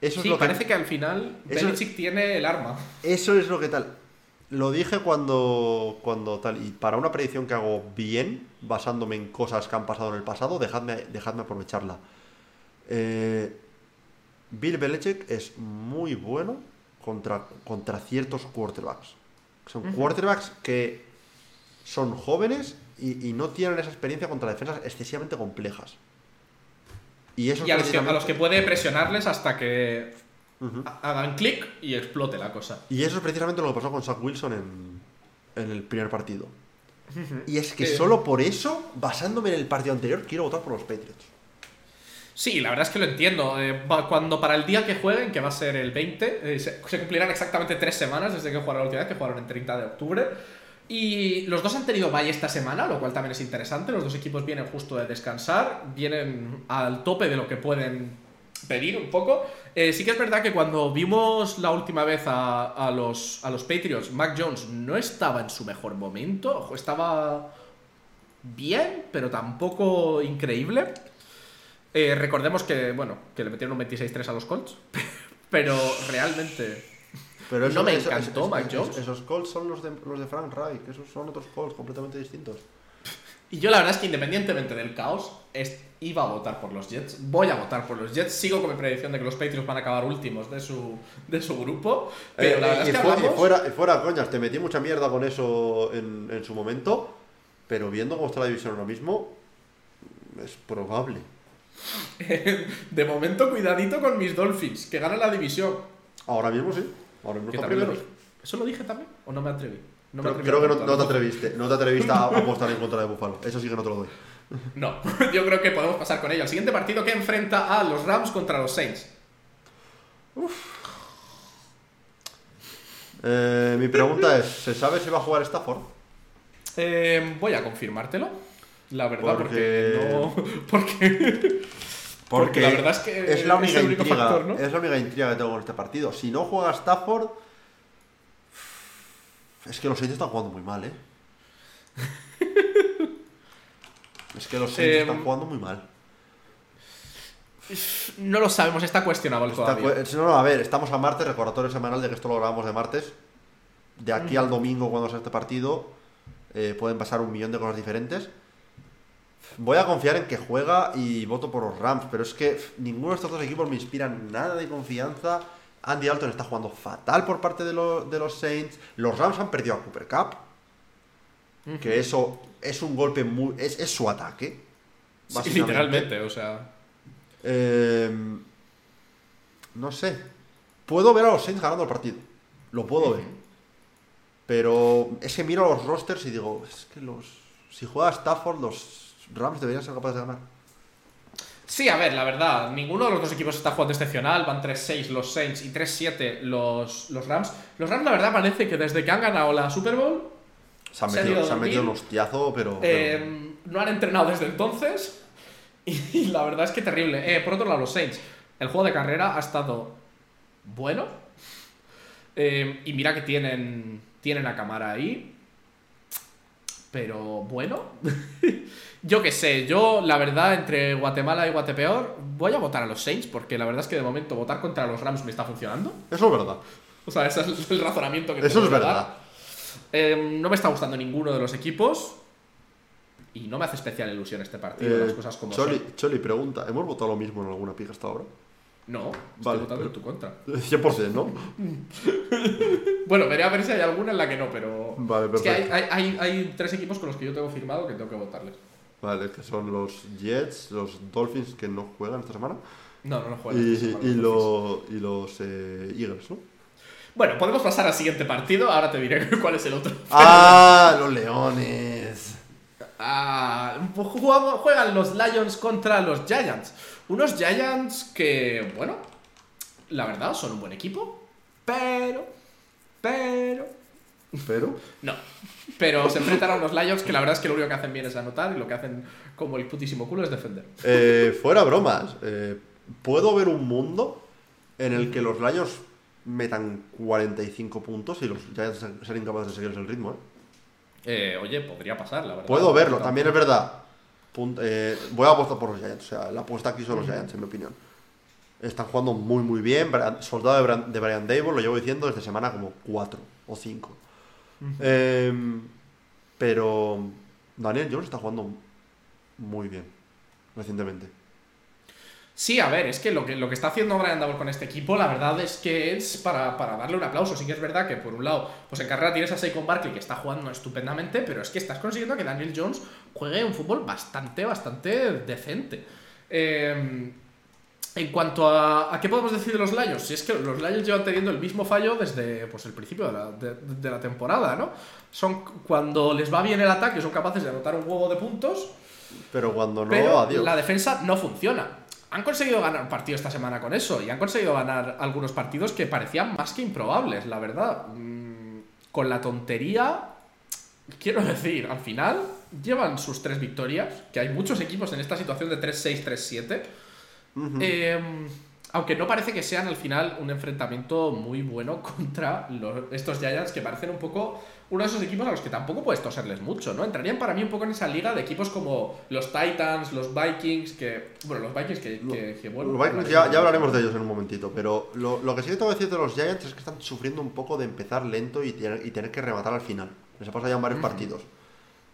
Eso sí, es lo parece que, que al final Belichick tiene el arma. Eso es lo que tal. Lo dije cuando, cuando tal. Y para una predicción que hago bien, basándome en cosas que han pasado en el pasado, dejadme, dejadme aprovecharla. Eh, Bill Belichick es muy bueno contra, contra ciertos quarterbacks. Son quarterbacks que son jóvenes y, y no tienen esa experiencia contra defensas excesivamente complejas. Y eso Y a los, que, a precisamente- los que puede presionarles hasta que hagan clic y explote la cosa. Y eso es precisamente lo que pasó con Zach Wilson en, en el primer partido. Y es que solo por eso, basándome en el partido anterior, quiero votar por los Patriots. Sí, la verdad es que lo entiendo. Eh, cuando para el día que jueguen, que va a ser el 20, eh, se, se cumplirán exactamente tres semanas desde que jugaron la última vez, que jugaron en 30 de octubre. Y los dos han tenido bye esta semana, lo cual también es interesante. Los dos equipos vienen justo de descansar, vienen al tope de lo que pueden pedir un poco. Eh, sí que es verdad que cuando vimos la última vez a, los, a los Patriots, Mac Jones no estaba en su mejor momento, estaba bien, pero tampoco increíble. Eh, recordemos que, bueno, que le metieron un 26-3 a los Colts, [laughs] pero realmente... Pero No me encantó Mac Jones. Esos Colts son los de, los de Frank Reich, esos son otros Colts completamente distintos. Y yo la verdad es que independientemente del caos, es- iba a votar por los Jets. Voy a votar por los Jets. Sigo con mi predicción de que los Patriots van a acabar últimos de su, de su grupo. Pero Eh, la verdad y, es que fu- y hablamos- fuera, y fuera, coñas, te metí mucha mierda con eso en, en su momento, pero viendo cómo está la división ahora mismo, es probable. [laughs] de momento, cuidadito con mis Dolphins, que ganan la división. Ahora mismo sí, ahora. ¿Eso lo dije también? ¿O no me atreví? No me Creo, atreví creo a que no, te atreviste, no te atreviste a apostar en contra de Buffalo. Eso sí que no te lo doy. [laughs] No, [laughs] yo creo que podemos pasar con ello. El siguiente partido que enfrenta a los Rams contra los Saints. Eh, mi pregunta es, ¿se sabe si va a jugar Stafford? Eh, voy a confirmártelo. La verdad, porque, Porque- no. [laughs] Porque. Porque la verdad es que es la es única intriga, factor, ¿no? es la única intriga que tengo con este partido. Si no juega Stafford, es que los Saints están jugando muy mal, ¿eh? es que los Saints Em, están jugando muy mal. No lo sabemos, está cuestionable Está todavía. cu- no, no, a ver, estamos a martes, recordatorio semanal de que esto lo grabamos de martes. De aquí al domingo, cuando sea este partido, eh, pueden pasar un millón de cosas diferentes. Voy a confiar en que juega y voto por los Rams, pero es que ninguno de estos dos equipos me inspiran nada de confianza. Andy Dalton está jugando fatal por parte de, lo- de los Saints. Los Rams han perdido a Cooper Cup, que eso es un golpe muy. Es, es su ataque. Sí, literalmente, o sea. Eh, no sé. Puedo ver a los Saints ganando el partido. Lo puedo ver. Pero es que miro los rosters y digo, es que los. Si juega Stafford, los Rams deberían ser capaces de ganar. Sí, a ver, la verdad, ninguno de los dos equipos está jugando excepcional. Van 3-6 los Saints y 3-7 los, los Rams. Los Rams, la verdad, parece que desde que han ganado la Super Bowl, Se han metido, se han metido un hostiazo, pero. eh, no han entrenado desde entonces. [laughs] Y, la verdad es que terrible. Eh, por otro lado, los Saints. El juego de carrera ha estado bueno. Eh, y mira que tienen, tienen a Camara ahí. Pero bueno. [laughs] yo qué sé, yo la verdad entre Guatemala y Guatepeor voy a votar a los Saints porque la verdad es que de momento votar contra los Rams me está funcionando. Eso es verdad. O sea, ese es el razonamiento que Eso tengo es que verdad. dar. Eh, no me está gustando ninguno de los equipos. Y no me hace especial ilusión este partido, Eh, las cosas como Choli, son. Choli pregunta: ¿hemos votado lo mismo en alguna pica hasta ahora? No, estoy votando en tu contra. [laughs] 100%, ¿no? Bueno, veré a ver si hay alguna en la que no, pero. Vale, es que hay, hay, hay tres equipos con los que yo tengo firmado que tengo que votarles. Vale, que son los Jets, los Dolphins que no juegan esta semana. No, no, no juegan. Y, semana y, lo- y los eh, Eagles, ¿no? Bueno, podemos pasar al siguiente partido. Ahora te diré [laughs] cuál es el otro. ¡Ah! Los Leones. Ah, jugamos- juegan los Lions contra los Giants. Unos Giants que, bueno, la verdad son un buen equipo, pero, pero, Pero. no. Pero se enfrentan a unos Lions que la verdad es que lo único que hacen bien es anotar y lo que hacen como el putísimo culo es defender. Eh, fuera bromas. eh, Puedo ver un mundo en el que los Lions metan 45 puntos y los Giants sean incapaces de seguirles el ritmo, ¿eh? Eh, oye, podría pasar, la verdad. Puedo verlo, también es verdad. Punt- eh, voy a apostar por los Giants. O sea, la apuesta aquí son los Giants, en mi opinión. Están jugando muy, muy bien. Soldado de Brian, de Brian Dable, lo llevo diciendo desde semana como 4 o 5. Pero Daniel Jones está jugando muy bien recientemente. Sí, a ver, es que lo que, lo que está haciendo Brian Double con este equipo, la verdad es que es para, para darle un aplauso. Sí que es verdad que, por un lado, pues en carrera tienes a Saquon Barkley que está jugando estupendamente, pero es que estás consiguiendo que Daniel Jones juegue un fútbol bastante, bastante decente. Eh, en cuanto a, a qué podemos decir de los Lions, si es que los Lions llevan teniendo el mismo fallo desde pues, el principio de la, de- de la temporada, ¿no? Son cuando les va bien el ataque, son capaces de anotar un huevo de puntos, Pero cuando no, pero adiós. la defensa no funciona. Han conseguido ganar un partido esta semana con eso y han conseguido ganar algunos partidos que parecían más que improbables, la verdad. Mm, Con la tontería, quiero decir, al final llevan sus tres victorias, que hay muchos equipos en esta situación de 3-6, 3-7. Eh, aunque no parece que sean al final un enfrentamiento muy bueno [laughs] contra los- estos Giants que parecen un poco uno de esos equipos a los que tampoco puedes toserles mucho, ¿no? Entrarían para mí un poco en esa liga de equipos como los Titans, los Vikings, que. Bueno, los Vikings que, que, que, bueno. Los Vikings ya, ya hablaremos de ellos en un momentito, pero lo, lo que sí que tengo que decir de los Giants es que están sufriendo un poco de empezar lento y tener, y tener que rematar al final. Les ha pasado ya en varios partidos.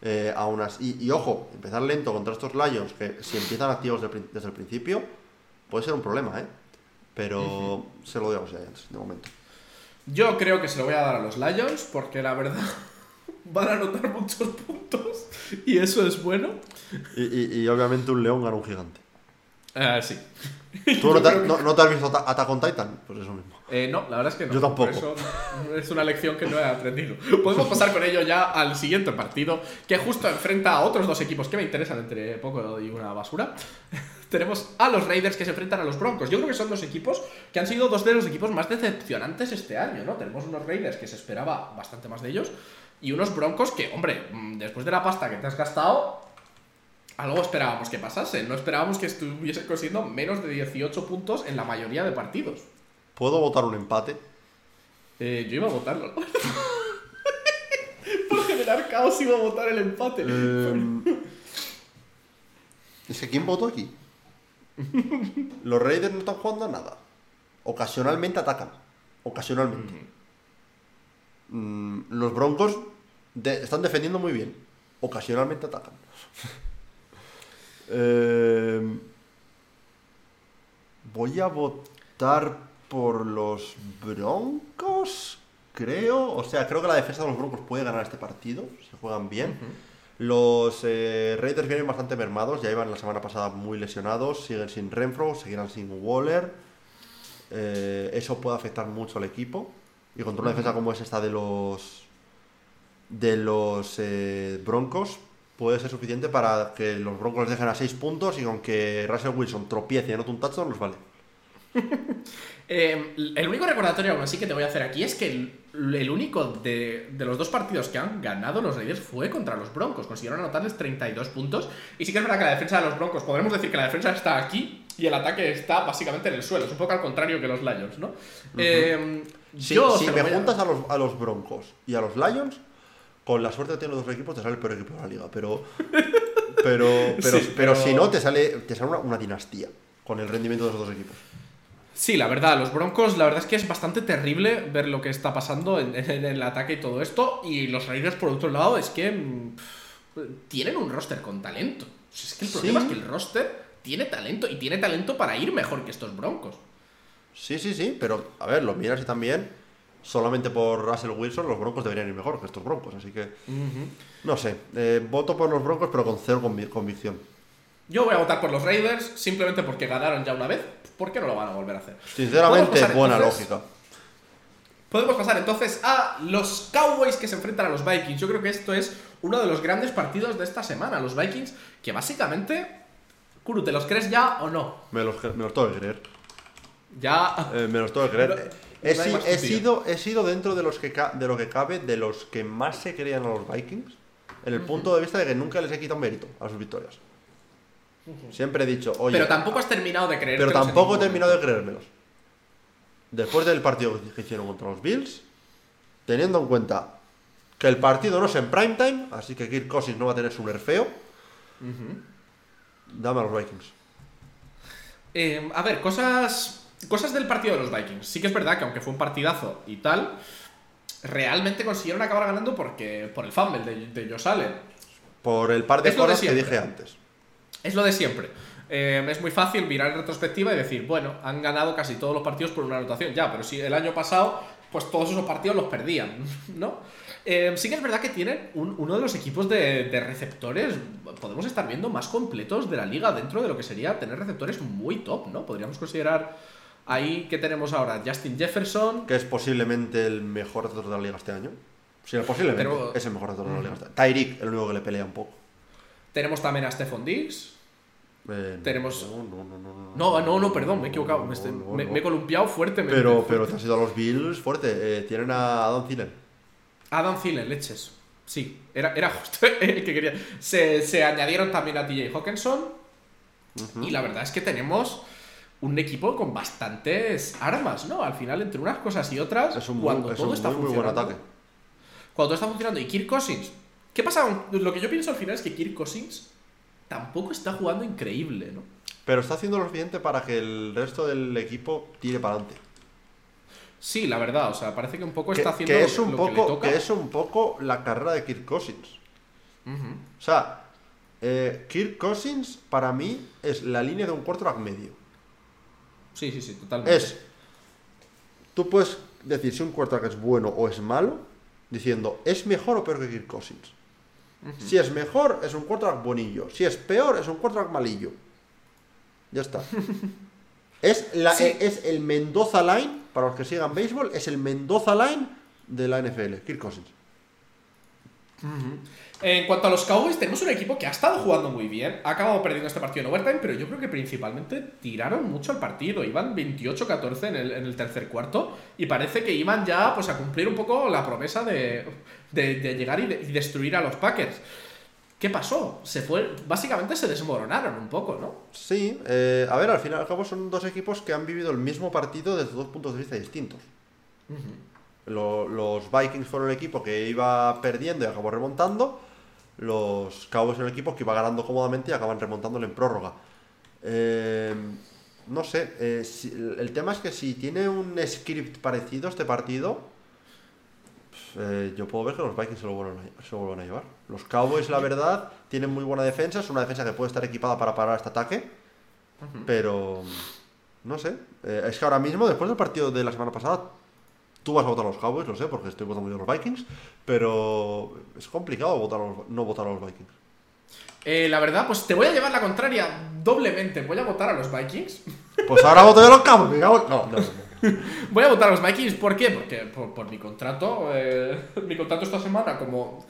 Eh, aún así- y, y ojo, empezar lento contra estos Lions, que si empiezan activos desde el principio, puede ser un problema, ¿eh? Pero se lo doy a los Giants, de momento. Yo creo que se lo voy a dar a los Lions porque la verdad [laughs] van a anotar muchos puntos y eso es bueno. Y, y- y obviamente un león gana un gigante. Eh, sí. ¿Tú no te, no- no te has visto Attack on Titan? Pues eso mismo. Eh, no, la verdad es que no. Yo tampoco. Por eso es una lección que no he aprendido. Podemos pasar con ello ya al siguiente partido, que justo enfrenta a otros dos equipos que me interesan entre poco y una basura. [laughs] Tenemos a los Raiders que se enfrentan a los Broncos. Yo creo que son dos equipos que han sido dos de los equipos más decepcionantes este año, ¿no? Tenemos unos Raiders que se esperaba bastante más de ellos y unos Broncos que, hombre, mm, después de la pasta que te has gastado, algo esperábamos que pasase. No esperábamos que estuviese consiguiendo menos de 18 puntos en la mayoría de partidos. ¿Puedo votar un empate? Eh, yo iba a votarlo. [laughs] Por generar caos iba a votar el empate. Eh, es que ¿quién votó aquí? Los Raiders no están jugando a nada. Ocasionalmente atacan. Ocasionalmente. Mm, los Broncos de- están defendiendo muy bien. Ocasionalmente atacan. Eh, voy a votar por los Broncos, creo. O sea, creo que la defensa de los Broncos puede ganar este partido. Se juegan bien. Los eh, Raiders vienen bastante mermados. Ya iban la semana pasada muy lesionados. Siguen sin Renfro, seguirán sin Waller. Eh, eso puede afectar mucho al equipo. Y contra una defensa como es esta de los de los eh, Broncos puede ser suficiente para que los Broncos les dejen a 6 puntos y aunque Russell Wilson tropiece y anote un touchdown, los vale. [laughs] Eh, el único recordatorio aún así que te voy a hacer aquí es que el, el único de, de los dos partidos que han ganado los Raiders fue contra los Broncos. Consiguieron anotarles 32 puntos. Y sí que es verdad que la defensa de los Broncos, podremos decir que la defensa está aquí y el ataque está básicamente en el suelo. Es un poco al contrario que los Lions, ¿no? Eh, Si, yo me a- juntas a los, a los Broncos y a los Lions, con la suerte que tienen los dos equipos, te sale el peor equipo de la liga. Pero, pero, [laughs] pero, Sí, pero pero- si no, te sale, te sale una, una dinastía con el rendimiento de esos dos equipos. Sí, la verdad, los Broncos, la verdad es que es bastante terrible ver lo que está pasando en, en el ataque y todo esto. Y los Raiders, por otro lado, es que mm, pff, tienen un roster con talento. O sea, es que el Sí. problema es que el roster tiene talento y tiene talento para ir mejor que estos Broncos. Sí, sí, sí, pero a ver, lo miras y también, solamente por Russell Wilson, los Broncos deberían ir mejor que estos Broncos. Así que, no sé, eh, voto por los Broncos, pero con cero convi- convicción. Yo voy a votar por los Raiders simplemente porque ganaron ya una vez. ¿Por qué no lo van a volver a hacer? Sinceramente, ¿Podemos pasar, buena entonces? lógica. Podemos pasar entonces a los Cowboys que se enfrentan a los Vikings. Yo creo que esto es uno de los grandes partidos de esta semana. Los Vikings que básicamente... Kuru, ¿te los crees ya o no? Me los, me los tengo que creer. Ya... Eh, me los tengo que creer. [laughs] He, si- sido, he sido dentro de, los que de lo que cabe, de los que más se creían a los Vikings, en el punto de vista de que nunca les he quitado mérito a sus victorias. Siempre he dicho, oye, pero tampoco has terminado de creer. pero tampoco he terminado de creérmelos. Después del partido que hicieron contra los Bills, teniendo en cuenta que el partido no es en primetime, así que Kirk Cousins no va a tener su nerfeo, dame a los Vikings. Eh, a ver, cosas... Cosas del partido de los Vikings. Sí que es verdad que aunque fue un partidazo y tal, realmente consiguieron acabar ganando porque por el fumble de, de Josh Allen. Por el par de Es lo de cosas que dije antes. Es lo de siempre. Eh, es muy fácil mirar en retrospectiva y decir, bueno, han ganado casi todos los partidos por una anotación. Ya, pero si el año pasado, pues todos esos partidos los perdían, [laughs] ¿no? Eh, sí que es verdad que tienen un- uno de los equipos de, de receptores, podemos estar viendo más completos de la liga dentro de lo que sería tener receptores muy top, ¿no? Podríamos considerar ahí que tenemos ahora Justin Jefferson, que es posiblemente el mejor receptor de la liga este año. Sí, posiblemente Pero- es el mejor receptor de la liga este año. Tyreek, el único que le pelea un poco. tenemos también a Stephon Diggs. Eh, Tenemos- No, no, no, no. No, no, no, perdón, me he equivocado, me, No, no, me- no. me he columpiado fuertemente. Pero, pero te has ido a los Bills fuerte. Eh, tienen a Adam Thielen. Adam Thielen, leches. Sí, era, era justo [laughs] el que quería. Se, se añadieron también a TJ Hawkinson. Y la verdad es que tenemos un equipo con bastantes armas, ¿no? Al final, entre unas cosas y otras, Es un, muy, cuando es todo un está muy, muy buen funcionando. ataque. Cuando todo está funcionando. Y Kirk Cousins. ¿Qué pasa? Lo que yo pienso al final es que Kirk Cousins tampoco está jugando increíble, ¿no? Pero está haciendo lo suficiente para que el resto del equipo tire para adelante. Sí, la verdad, o sea, parece que un poco Que, está haciendo que lo, es un lo que le poco, toca. que es un poco la carrera de Kirk Cousins. O sea, eh, Kirk Cousins para mí es la línea de un quarterback medio. Sí, sí, sí, totalmente. Es. Tú puedes decir si un quarterback es bueno o es malo, diciendo, ¿es mejor o peor que Kirk Cousins? Si es mejor, es un quarterback bonillo. Si es peor, es un quarterback malillo. Ya está. [laughs] es, la, Sí. es el Mendoza Line, para los que sigan béisbol, es el Mendoza Line de la NFL, Kirk Cousins. En cuanto a los Cowboys, tenemos un equipo que ha estado jugando muy bien. Ha acabado perdiendo este partido en overtime, pero yo creo que principalmente tiraron mucho al partido. Iban 28-14 en el, en el tercer cuarto y parece que iban ya pues, a cumplir un poco la promesa de, de- de llegar y, de- y destruir a los Packers. ¿Qué pasó? Se fue, básicamente se desmoronaron un poco, ¿no? Sí, eh, a ver, al final y al cabo son dos equipos que han vivido el mismo partido desde dos puntos de vista distintos. Lo- los Vikings fueron el equipo que iba perdiendo y acabó remontando. Los Cowboys son el equipo que iba ganando cómodamente y acaban remontándolo en prórroga. Eh, no sé, eh, si- el tema es que si tiene un script parecido este partido, eh, yo puedo ver que los Vikings se lo, vuelven a, se lo vuelven a llevar. Los Cowboys, la verdad, tienen muy buena defensa. Es una defensa que puede estar equipada para parar este ataque. Pero. No sé. Eh, es que ahora mismo, después del partido de la semana pasada, tú vas a votar a los Cowboys, lo sé, porque estoy votando yo a los Vikings. Pero es complicado votar a los- no votar a los Vikings. Eh, la verdad, pues te voy a llevar la contraria doblemente. Voy a votar a los Vikings. [laughs] Pues ahora voto yo a los Cowboys. No, no, no. [laughs] Voy a votar a los Vikings, ¿por qué? Porque por, por mi contrato, eh, [laughs] mi contrato esta semana, como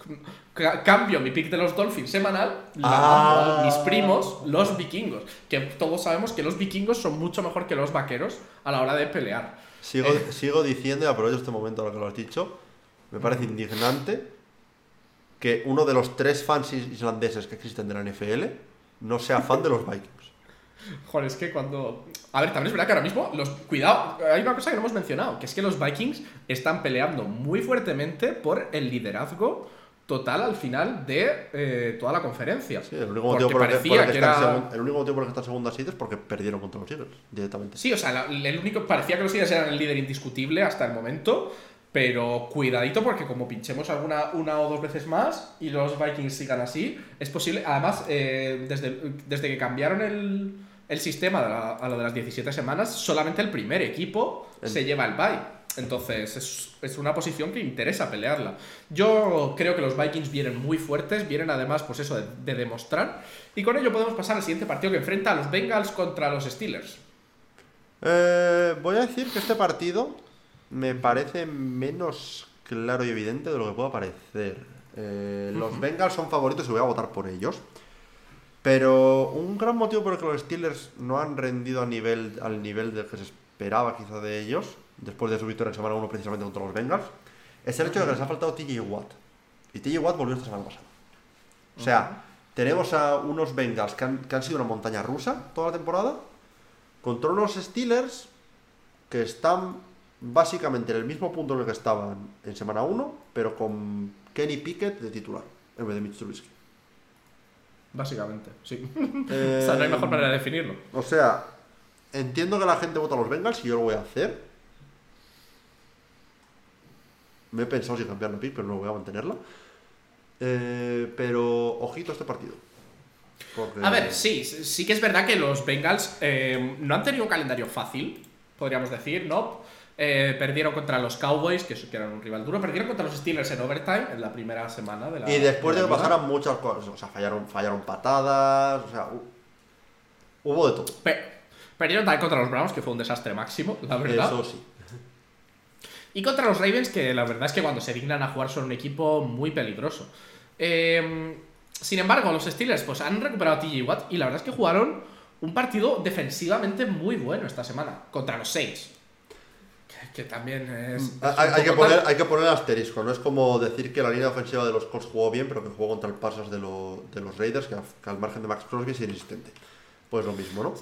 ca- cambio mi pick de los Dolphins semanal, la Ah. mando a mis primos, los vikingos. Que todos sabemos que los vikingos son mucho mejor que los vaqueros a la hora de pelear. Sigo, sigo diciendo, y aprovecho este momento ahora que lo has dicho, me parece indignante que uno de los tres fans is- islandeses que existen de la NFL no sea fan de los [laughs] Vikings. Joder, es que cuando. A ver, también es verdad que ahora mismo, los. Cuidado, hay una cosa que no hemos mencionado, que es que los Vikings están peleando muy fuertemente por el liderazgo total al final de eh, toda la conferencia. Sí, el único motivo por el que, por el que que están era- segun- el único motivo por el que están segunda seed es porque perdieron contra los Eagles directamente. Sí, o sea, la- el único. Parecía que los Eagles eran el líder indiscutible hasta el momento. Pero cuidadito porque como pinchemos alguna una o dos veces más y los Vikings sigan así, es posible. Además, eh, desde, desde que cambiaron el, el sistema a lo de las 17 semanas, solamente el primer equipo El- se lleva el bye. Entonces, es, es una posición que interesa pelearla. Yo creo que los Vikings vienen muy fuertes, vienen además, pues eso, de, de demostrar. Y con ello podemos pasar al siguiente partido que enfrenta a los Bengals contra los Steelers. Eh, voy a decir que este partido me parece menos claro y evidente de lo que pueda parecer. Eh, los Bengals son favoritos y voy a votar por ellos. Pero un gran motivo por el que los Steelers no han rendido a nivel, al nivel del que se esperaba quizá de ellos, después de su victoria en semana 1 precisamente contra los Bengals, es el hecho de que les ha faltado TJ Watt. Y TJ Watt volvió esta semana pasada. O sea, tenemos a unos Bengals que han, que han sido una montaña rusa toda la temporada, contra unos Steelers que están básicamente en el mismo punto en el que estaban en semana 1, pero con Kenny Pickett de titular, en vez de Mitch Trubisky. Básicamente, sí. Eh, [laughs] o sea, no hay mejor manera de definirlo. O sea, entiendo que la gente vota a los Bengals y yo lo voy a hacer. Me he pensado si cambiar la pick, pero no voy a mantenerla. Eh, pero ojito a este partido. Porque- A ver, sí, sí que es verdad que los Bengals eh, no han tenido un calendario fácil, podríamos decir, ¿no? Eh, perdieron contra los Cowboys, que, eran un rival duro, perdieron contra los Steelers en overtime en la primera semana de la Y después de que pasaran muchas cosas, o sea, fallaron, fallaron patadas, o sea, hu- hubo de todo. Pe- perdieron también contra los Browns, que fue un desastre máximo, la verdad. Eso sí. Y contra los Ravens, que la verdad es que cuando se dignan a jugar son un equipo muy peligroso. Eh, sin embargo, los Steelers pues, han recuperado a TJ Watt y la verdad es que jugaron un partido defensivamente muy bueno esta semana contra los Saints. Que, que también es. Mm, Hay, que poner, hay que poner asterisco, no es como decir que la línea ofensiva de los Colts jugó bien, pero que jugó contra el Parsons de, lo- de los Raiders, que, al- que al margen de Max Crosby es inexistente. Pues lo mismo, ¿no?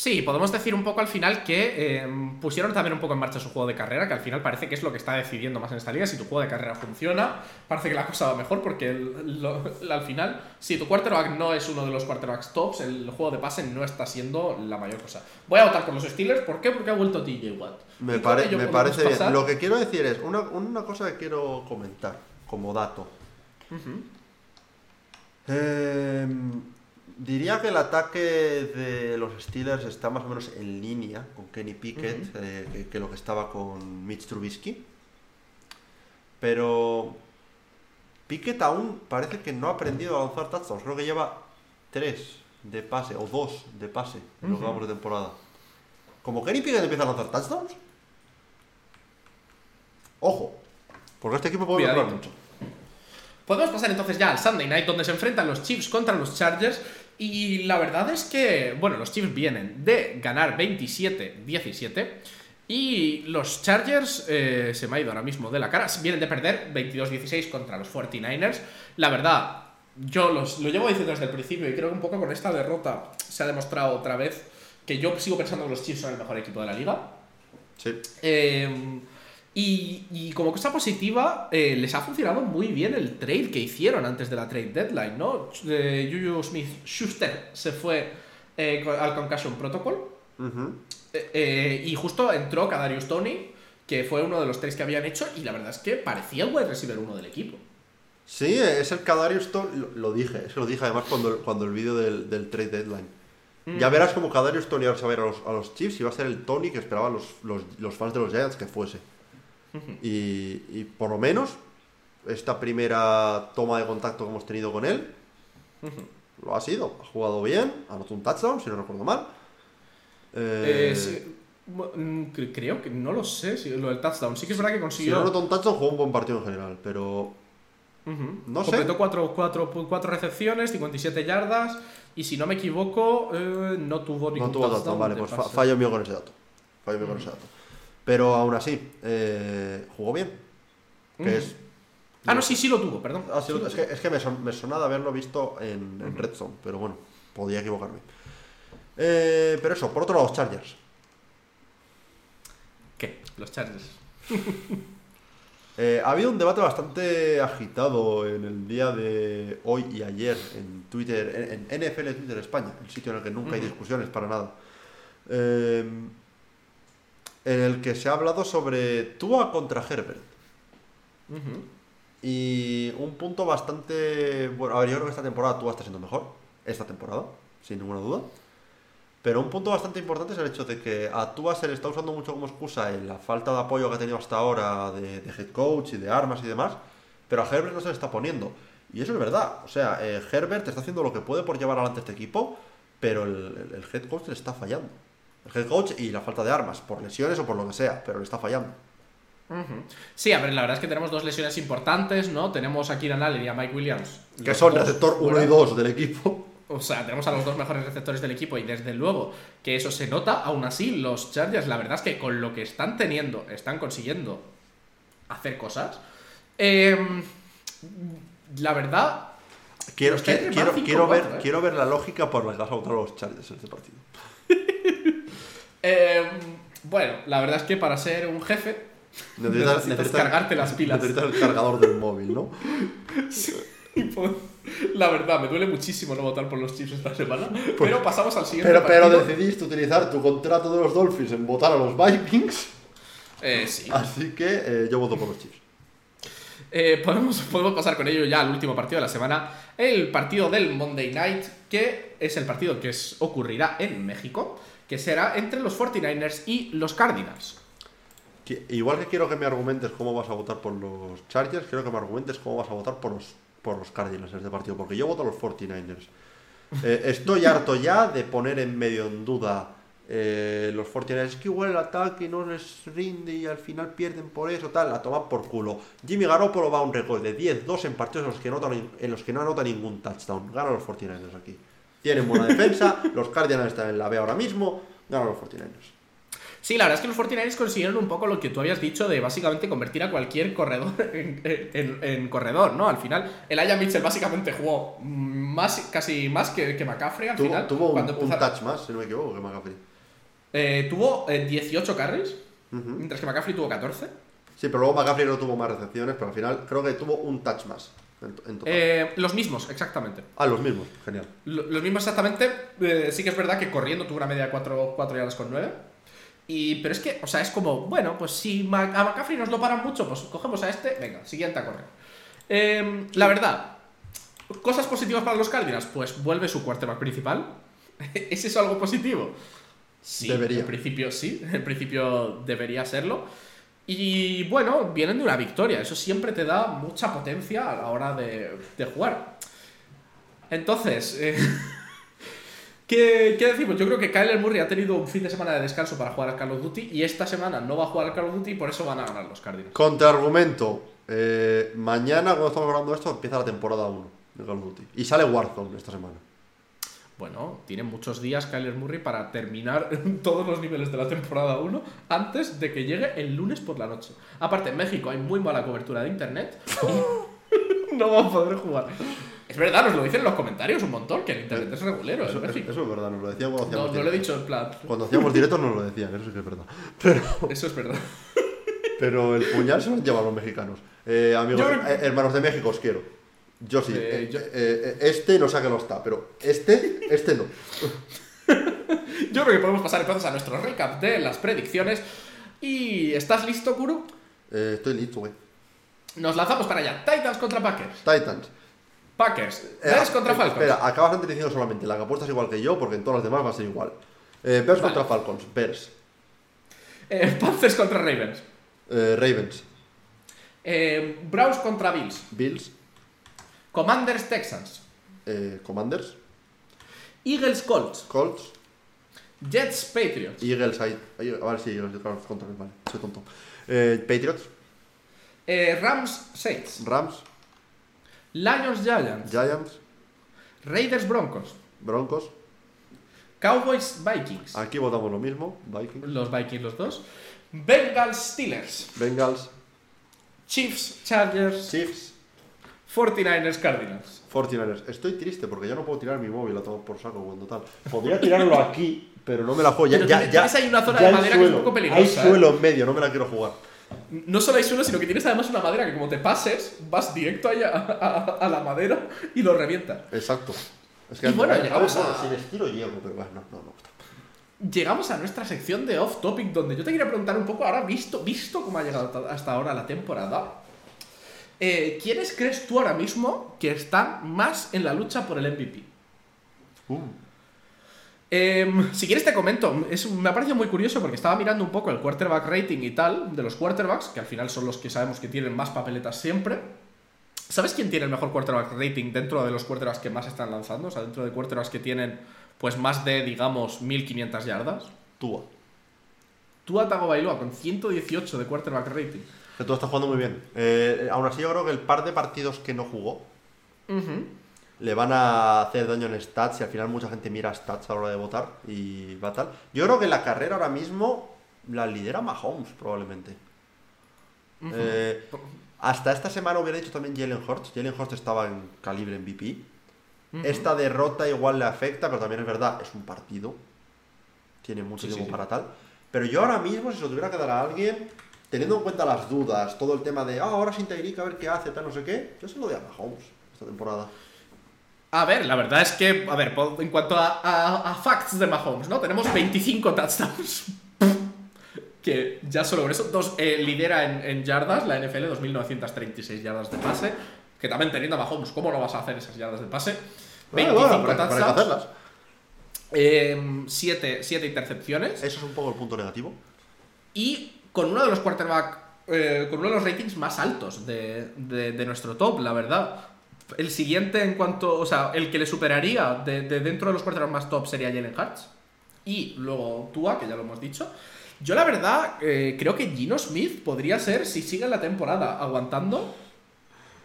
Sí, podemos decir un poco al final que eh, pusieron también un poco en marcha su juego de carrera, que al final parece que es lo que está decidiendo más en esta liga. Si tu juego de carrera funciona, parece que la cosa va mejor, porque el- lo- al final, si tu quarterback no es uno de los quarterbacks tops, el juego de pase no está siendo la mayor cosa. Voy a votar por los Steelers, ¿por qué? Porque ha vuelto TJ Watt. Me, pare- parece bien. Lo que quiero decir es, una, una cosa que quiero comentar como dato. Ujú. Eh, diría que el ataque de los Steelers está más o menos en línea con Kenny Pickett eh, que, que lo que estaba con Mitch Trubisky. Pero Pickett aún parece que no ha aprendido a lanzar touchdowns. Creo que lleva tres de pase o dos de pase en lo que Ujú. vamos de temporada. Como Kenny Pickett empieza a lanzar touchdowns, ojo, porque este equipo puede mejorar mucho. Podemos pasar entonces ya al Sunday Night, donde se enfrentan los Chiefs contra los Chargers. Y la verdad es que, bueno, los Chiefs vienen de ganar 27-17. Y los Chargers eh, se me ha ido ahora mismo de la cara. Vienen de perder 22-16 contra los 49ers. La verdad, yo los, lo llevo diciendo desde el principio y creo que un poco con esta derrota se ha demostrado otra vez que yo sigo pensando que los Chiefs son el mejor equipo de la liga. Sí. Eh, y, y como cosa positiva, eh, les ha funcionado muy bien el trade que hicieron antes de la trade deadline, ¿no? Eh, Juju Smith Schuster se fue eh, al Concussion Protocol eh, y justo entró Kadarius Tony, que fue uno de los tres que habían hecho, y la verdad es que parecía el wide receiver uno del equipo. Sí, es el Kadarius Stone, lo, lo dije, es que lo dije además cuando, cuando el vídeo del, del trade deadline. Ya verás como Kadarius Tony va a ir a los, a los Chiefs y va a ser el Tony que esperaban los, los, los fans de los Giants que fuese. Y, y por lo menos esta primera toma de contacto que hemos tenido con él lo ha sido. Ha jugado bien, ha anotado un touchdown, si no recuerdo mal. Eh, Eh, sí, mm, cre- creo que no lo sé, si lo del touchdown. Sí que es verdad que si consiguió. no anotó un touchdown, jugó un buen partido en general, pero Ujú. No sé. Completó cuatro, cuatro, cuatro recepciones, 57 yardas. Y si no me equivoco, eh, no tuvo ningún no tuvo touchdown. Vale, pues fallo mío con ese dato. Fallo mío con ese dato. Pero aún así, eh, jugó bien. Que Ujú. es Ah, no, sí, sí lo tuvo, perdón. Ah, sí, Sí lo es, tuvo. que, es que me, son- me sonaba haberlo visto en, en Red Zone, pero bueno, podía equivocarme. Eh, pero eso, por otro lado, los Chargers. ¿Qué? Los Chargers. [laughs] Eh, ha habido un debate bastante agitado en el día de hoy y ayer en Twitter, en, en NFL Twitter España, el sitio en el que nunca hay discusiones para nada. Eh, en el que se ha hablado sobre Tua contra Herbert. Y un punto bastante. Bueno, a ver, yo creo que esta temporada Tua está siendo mejor. Esta temporada, sin ninguna duda. Pero un punto bastante importante es el hecho de que a Tua se le está usando mucho como excusa en la falta de apoyo que ha tenido hasta ahora de, de head coach y de armas y demás. Pero a Herbert no se le está poniendo. Y eso es verdad. O sea, eh, Herbert está haciendo lo que puede por llevar adelante este equipo, pero el, el- el head coach le está fallando. El head coach y la falta de armas, por lesiones o por lo que sea, pero le está fallando. Sí, a ver, la verdad es que tenemos dos lesiones importantes, ¿no? Tenemos a Kieran Allen y a Mike Williams. Que son receptor 1 y fuera. 2 del equipo. O sea, tenemos a los dos mejores receptores del equipo y desde luego que eso se nota. Aún así, los Chargers, la verdad es que con lo que están teniendo, están consiguiendo hacer cosas. Em, la verdad, Quiero, quiero, quiero, 5-4, ver, ¿eh? quiero ver la lógica por la que vas a votar a los Chargers en este partido. Em, bueno, la verdad es que para ser un jefe Necesitas, necesitas cargarte las pilas. Necesitas el cargador del móvil, ¿no? [laughs] Y, pues, La verdad, me duele muchísimo no votar por los Chiefs esta semana. pero pasamos al siguiente Pues, Pero, pero partido. decidiste utilizar tu contrato de los Dolphins en votar a los Vikings. Eh, sí. Así que eh, yo voto por los Chiefs. Eh, podemos, podemos pasar con ello ya al último partido de la semana. El partido del Monday Night, que es el partido que es- ocurrirá en México, que será entre los 49ers y los Cardinals. Igual que quiero que me argumentes cómo vas a votar por los Chargers, quiero que me argumentes cómo vas a votar por los, por los Cardinals en este partido. Porque yo voto a los 49ers. Eh, estoy harto ya de poner en medio en duda eh, los 49ers. Es que igual el ataque no les rinde y al final pierden por eso, tal. La toman por culo. Jimmy Garoppolo va a un récord de 10-2 en partidos en los, que no anotan- en los que no anota ningún touchdown. Ganan los 49ers aquí. Tienen buena defensa. los Cardinals están en la B ahora mismo. Ganan los 49ers. Sí, la verdad es que los 49ers consiguieron un poco lo que tú habías dicho de básicamente convertir a cualquier corredor [laughs] en, en- en corredor, ¿no? Al final, el Aya Mitchell básicamente jugó más, casi más que, que McCaffrey al Tuvo, final. tuvo un, cuando un touch más, si no me equivoco, que McCaffrey. Eh, tuvo eh, 18 carries, mientras que McCaffrey tuvo 14. Sí, pero luego McCaffrey no tuvo más recepciones, pero al final creo que tuvo un touch más en, en total. Eh, los mismos, exactamente. ah, los mismos, genial. Lo, lo mismo exactamente. eh, sí que es verdad que corriendo tuvo una media de 4, 4 yardas con 9. Y, pero es que, o sea, es como, bueno, pues si Mac- a McCaffrey nos lo paran mucho, pues cogemos a este, venga, siguiente a correr. Em, la verdad, cosas positivas para los Cardinals, pues vuelve su quarterback principal. [laughs] ¿Es eso algo positivo? Sí, Debería. En principio sí, en principio debería serlo. Y bueno, vienen de una victoria, eso siempre te da mucha potencia a la hora de, de jugar. Entonces, eh, [laughs] ¿qué, qué decimos? Yo creo que Kyler Murray ha tenido un fin de semana de descanso para jugar al Call of Duty y esta semana no va a jugar al Call of Duty por eso van a ganar los Cardinals. Contraargumento. Eh, mañana, cuando estamos grabando esto, empieza la temporada 1 de Call of Duty. Y sale Warzone esta semana. Bueno, tiene muchos días Kyler Murray para terminar [laughs] todos los niveles de la temporada 1 antes de que llegue el lunes por la noche. Aparte, en México hay muy mala cobertura de internet y [laughs] no va a poder jugar. Es verdad, nos lo dicen en los comentarios un montón, que el internet es regulero Eso, en eso- México. eso es verdad, nos lo decían cuando No, hacíamos no lo he dicho en plan. Cuando hacíamos directos nos lo decían, eso sí que es verdad. Pero, Eso es verdad. pero el puñal se lo han llevado los mexicanos. Eh, amigos, Yo eh, hermanos de México, os quiero. Yo sí. Eh, eh, yo- eh, este no sé que lo está, pero este, este no. [laughs] Yo creo que podemos pasar entonces a nuestro recap de las predicciones. ¿Y estás listo, Kuru? Eh, estoy listo, güey. Nos lanzamos para allá. Titans contra Packers. Titans. Packers. Bears contra eh, Falcons. Espera, acabas antes diciendo solamente la que apuestas igual que yo, porque en todas las demás va a ser igual. Bears Vale. contra Falcons. Bears. [laughs] Panthers contra Ravens. Ravens. Browns contra Bills. Bills. Commanders Texans. Eh, Commanders. Eagles Colts. Colts. Jets Patriots. Eagles. Ahí. ahí- A ver si Eagles. claro, contra Vale, soy tonto. Eh, Patriots. Eh, Rams Saints. Rams. Lions Giants. Giants. Raiders Broncos. Broncos. Cowboys Vikings. Aquí votamos lo mismo. Vikings. Los Vikings los dos. Bengals Steelers. Bengals. Chiefs Chargers. Chiefs. 49ers Cardinals. 49ers. Estoy triste porque ya no puedo tirar mi móvil a tomar por saco cuando tal. Podría tirarlo aquí, pero no me la juego. Ya, ya, ya, ahí una zona de hay madera que es un poco peligrosa, Hay ¿eh? suelo en medio, no me la quiero jugar. No solo hay suelo, sino que tienes además una madera que como te pases, vas directo a, a- a la madera y lo revienta. Exacto. Es que Y bueno, llegamos a- Si llego, pero bueno, no, no, no. Llegamos a nuestra sección de off topic donde yo te quería preguntar un poco, ahora visto, visto cómo ha llegado ta- hasta ahora la temporada, eh, ¿quiénes crees tú ahora mismo que están más en la lucha por el MVP? Uh, Em, si quieres te comento, es, me ha parecido muy curioso porque estaba mirando un poco el quarterback rating y tal de los quarterbacks, que al final son los que sabemos que tienen más papeletas siempre. ¿Sabes quién tiene el mejor quarterback rating dentro de los quarterbacks que más están lanzando? O sea, dentro de quarterbacks que tienen pues más de, digamos, 1500 yardas. Tua. Tua Tagovailoa con 118 de quarterback rating. Que tú estás jugando muy bien. Eh, aún así, yo creo que el par de partidos que no jugó le van a hacer daño en stats y al final mucha gente mira stats a la hora de votar y va tal. Yo creo que la carrera ahora mismo la lidera Mahomes, probablemente. Eh, hasta esta semana hubiera dicho también Jalen Hurts. Jalen Hurts estaba en calibre MVP. Esta derrota igual le afecta, pero también es verdad, es un partido. Tiene mucho Sí, sí, tiempo sí. para tal. Pero yo ahora mismo, si se lo tuviera que dar a alguien, teniendo en cuenta las dudas, todo el tema de, ah, ahora sin Tyreek, a ver qué hace, tal, no sé qué, yo se lo doy a Mahomes esta temporada. A ver, la verdad es que, a ver, en cuanto a, a- a facts de Mahomes, ¿no? Tenemos 25 touchdowns. [laughs] que ya solo con eso, dos, eh, lidera en, en yardas la NFL, 2.936 yardas de pase. Que también teniendo a Mahomes, ¿cómo no vas a hacer esas yardas de pase? 25 Bueno, touchdowns, hacerlas. 7 intercepciones. Eso es un poco el punto negativo. Y con uno de los quarterback, eh, con uno de los ratings más altos de, de- de nuestro top, la verdad. El siguiente en cuanto, o sea, el que le superaría de, de dentro de los quarterbacks más top sería Jalen Hurts. Y luego Tua, que ya lo hemos dicho. Yo la verdad eh, creo que Gino Smith podría ser, si sigue la temporada aguantando,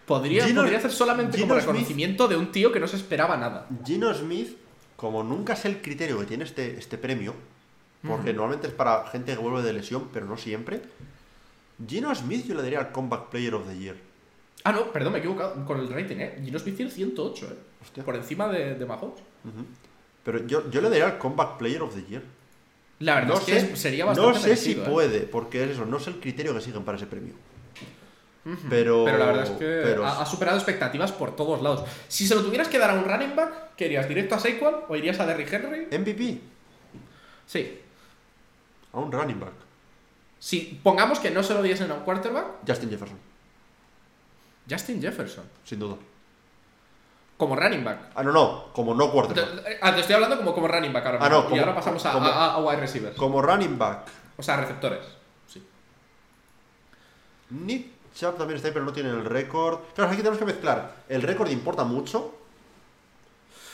podría, Gino- podría ser solamente Gino como Smith- reconocimiento de un tío que no se esperaba nada. Gino Smith, como nunca sé el criterio que tiene este, este premio, porque normalmente es para gente que vuelve de lesión, pero no siempre. Gino Smith yo le daría al Comeback Player of the Year. Ah, no, perdón, me he equivocado con el rating, ¿eh? Gino Smith tiene 108, ¿eh? Hostia. Por encima de, de Mahomes. Pero yo, yo le daría al Comeback Player of the Year. La verdad No es que sé, es- sería no bastante sé si ¿eh? puede, porque es eso, no sé el criterio que siguen para ese premio. Pero, Pero la verdad es que pero- ha, ha superado expectativas por todos lados. Si se lo tuvieras que dar a un running back, ¿qué irías? ¿Directo a Saquon o irías a Derrick Henry? MVP, Sí. A un running back. Si pongamos que no se lo diesen a un quarterback, Justin Jefferson, Justin Jefferson. sin duda. Como running back. Ah, no, no, como no quarterback. Te, ah, te estoy hablando como, como running back ahora Ah, mismo. no, y ahora pasamos a, como- a- a wide receivers. Como running back, O sea, receptores. Sí. Nick Chubb también está ahí, pero no tiene el récord. Claro, aquí tenemos que mezclar. El récord importa mucho.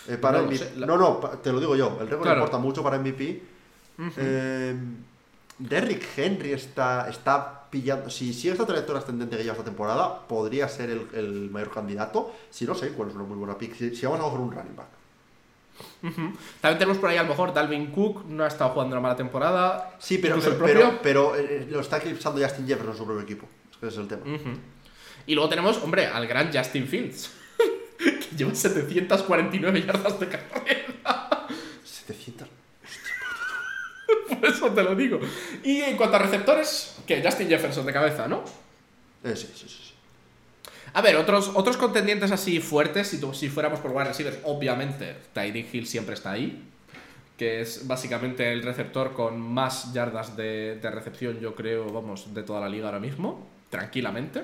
eh, para No sé, la- No, te lo digo yo. El récord Claro. importa mucho para MVP. Eh, Derrick Henry está, está pillando. Si sigue esta trayectoria ascendente que lleva esta temporada, podría ser el, el mayor candidato. Si no sé, cuál es una muy buena pick. Si, si vamos a coger un running back. También tenemos por ahí a lo mejor Dalvin Cook, no ha estado jugando una mala temporada. Sí, pero, pero, propio- pero, eh, lo está eclipsando Justin Jefferson en su propio equipo. Ese es el tema. Y luego tenemos, hombre, al gran Justin Fields. [laughs] que lleva 749 yardas de carrera. Por [laughs] eso te lo digo. Y en cuanto a receptores, que Justin Jefferson de cabeza, ¿no? Eh, sí, sí, sí. A ver, otros, otros contendientes así fuertes, si, si fuéramos por wide receivers, obviamente Tyreek Hill siempre está ahí. que es básicamente el receptor con más yardas de, de recepción, yo creo, vamos, de toda la liga ahora mismo, tranquilamente.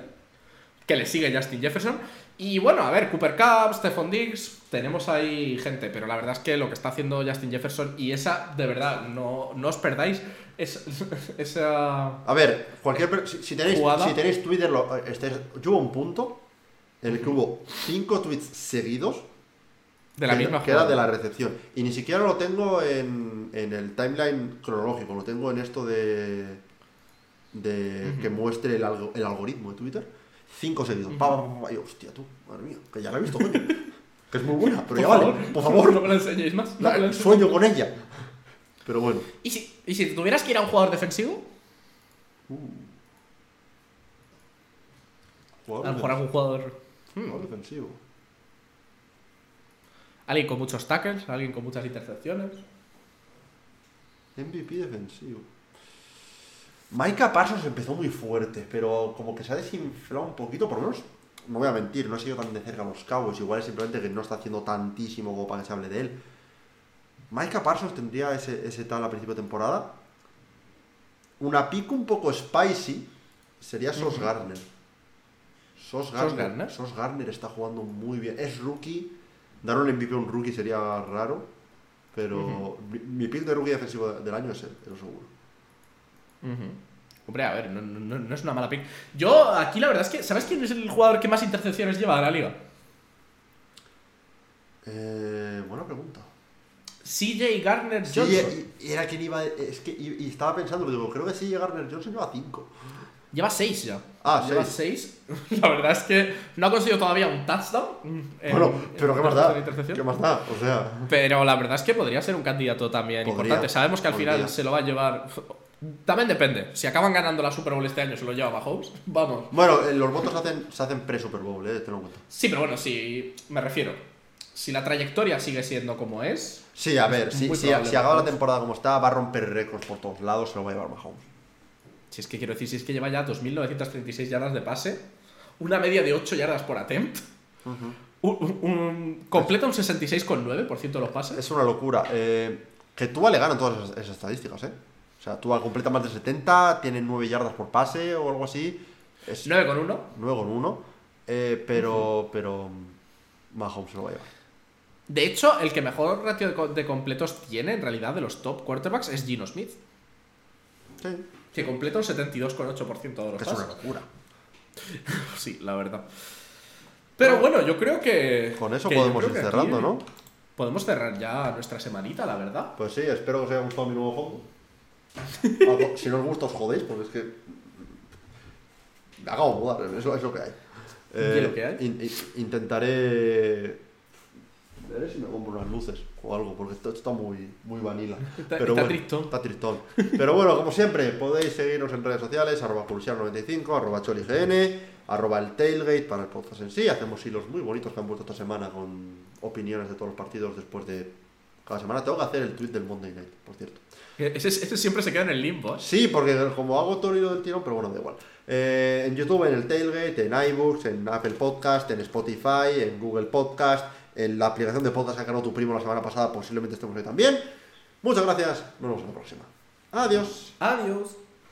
Que le sigue Justin Jefferson. Y bueno, a ver, Cooper Cup, Stephon Diggs, tenemos ahí gente, pero la verdad es que lo que está haciendo Justin Jefferson y esa, de verdad, no, no os perdáis es, [laughs] esa... A ver, cualquier si, si tenéis, Jugada. si tenéis Twitter, lo, estáis- yo hubo un punto en el que hubo cinco tweets seguidos De la que, misma que era de la recepción. Y ni siquiera lo tengo en, en el timeline cronológico, lo tengo en esto de, de que muestre el, el algoritmo de Twitter. Cinco seguidos. Pa, pa, pa, pa, y yo, hostia, tú, madre mía, que ya la he visto, coño. [laughs] que es muy buena, pero Por ya favor, vale, por favor. No me lo enseñéis más. no la- enseñéis. sueño con ella. Pero bueno. ¿Y si, ¿Y si tuvieras que ir a un jugador defensivo? A lo mejor algún jugador... hmm, Jugador defensivo. Alguien con muchos tackles, alguien con muchas intercepciones. MVP defensivo. Micah Parsons empezó muy fuerte, pero como que se ha desinflado un poquito, por lo menos, no voy a mentir, no he seguido tan de cerca a los Cowboys, igual es simplemente que no está haciendo tantísimo como para que se hable de él. Micah Parsons tendría ese, ese tal a principio de temporada. Una pick un poco spicy sería Sos. Garner. Sos ¿Sos Garner. Sos Garner está jugando muy bien. Es rookie. Dar un MVP a un rookie sería raro. Pero mi, mi pick de rookie defensivo del año es él, eso seguro. Hombre, a ver, no, no- no es una mala pick. Yo, aquí la verdad es que, ¿sabes quién es el jugador que más intercepciones lleva de la liga? Eh, buena pregunta. CJ Gardner Sí, Johnson. y, y era quien iba. Es que y, y estaba pensando, digo, creo que sí, Garner Johnson lleva 5. Lleva 6 ya. Ah, Lleva seis. 6. [laughs] La verdad es que no ha conseguido todavía un touchdown. en- Bueno, pero ¿qué más da? intercepción. ¿Qué más da? O sea. Pero la verdad es que podría ser un candidato también Podría, importante. Sabemos que al podría. final se lo va a llevar. También depende. Si acaban ganando la Super Bowl este año, se lo lleva Mahomes. [laughs] Vamos. Bueno, eh, los votos se hacen, se hacen pre-Super Bowl, eh, tenlo en cuenta. Sí, pero bueno, si. Me refiero. Si la trayectoria sigue siendo como es. Sí, a ver, si, si, si acaba la temporada como está, va a romper récords por todos lados, se lo va a llevar Mahomes. Si es que quiero decir, si es que lleva ya 2.936 yardas de pase, una media de 8 yardas por attempt, un, un- un- completa un 66,9% de los pases. Es una locura. Eh, que Tua le ganan todas esas, esas estadísticas, ¿eh? O sea, Tua completa más de 70, tiene 9 yardas por pase o algo así. Es 9 con 1. 9 con 1. Eh, pero, pero mm, Mahomes se lo va a llevar. De hecho, el que mejor ratio de, co- de completos tiene en realidad de los top quarterbacks es Gino Smith, Sí, que completa un 72,8% de los que es pases. una locura. [laughs] Sí, la verdad. Pero bueno, yo creo que. Con eso que podemos ir aquí cerrando, ¿no? Podemos cerrar ya nuestra semanita, la verdad. Pues sí, espero que os haya gustado mi nuevo fondo. Algo- si no os gusta, os jodéis, porque es que. Hagamos mudar, es lo, es lo que hay. Eh, ¿Y lo que hay? in- in- intentaré. Veré si me compro unas luces o algo, porque esto está muy, muy vanilla. [laughs] Está- Pero está bueno, tristón. Está tristón. Pero bueno, como siempre, podéis seguirnos en redes sociales, arroba pulsiar95, arroba cholign, arroba el tailgate para el podcast en sí. Hacemos hilos muy bonitos que han puesto esta semana con opiniones de todos los partidos después de cada semana. Tengo que hacer el tweet del Monday Night, por cierto. Ese, ese siempre se queda en el limbo. ¿eh? Sí, porque como hago todo el hilo del tirón, pero bueno, da igual. Eh, en YouTube, en el Tailgate, en iBooks, en Apple Podcast, en Spotify, en Google Podcast, en la aplicación de podcast que ha creado tu primo la semana pasada, posiblemente estemos ahí también. Muchas gracias, nos vemos en la próxima. Adiós. Adiós.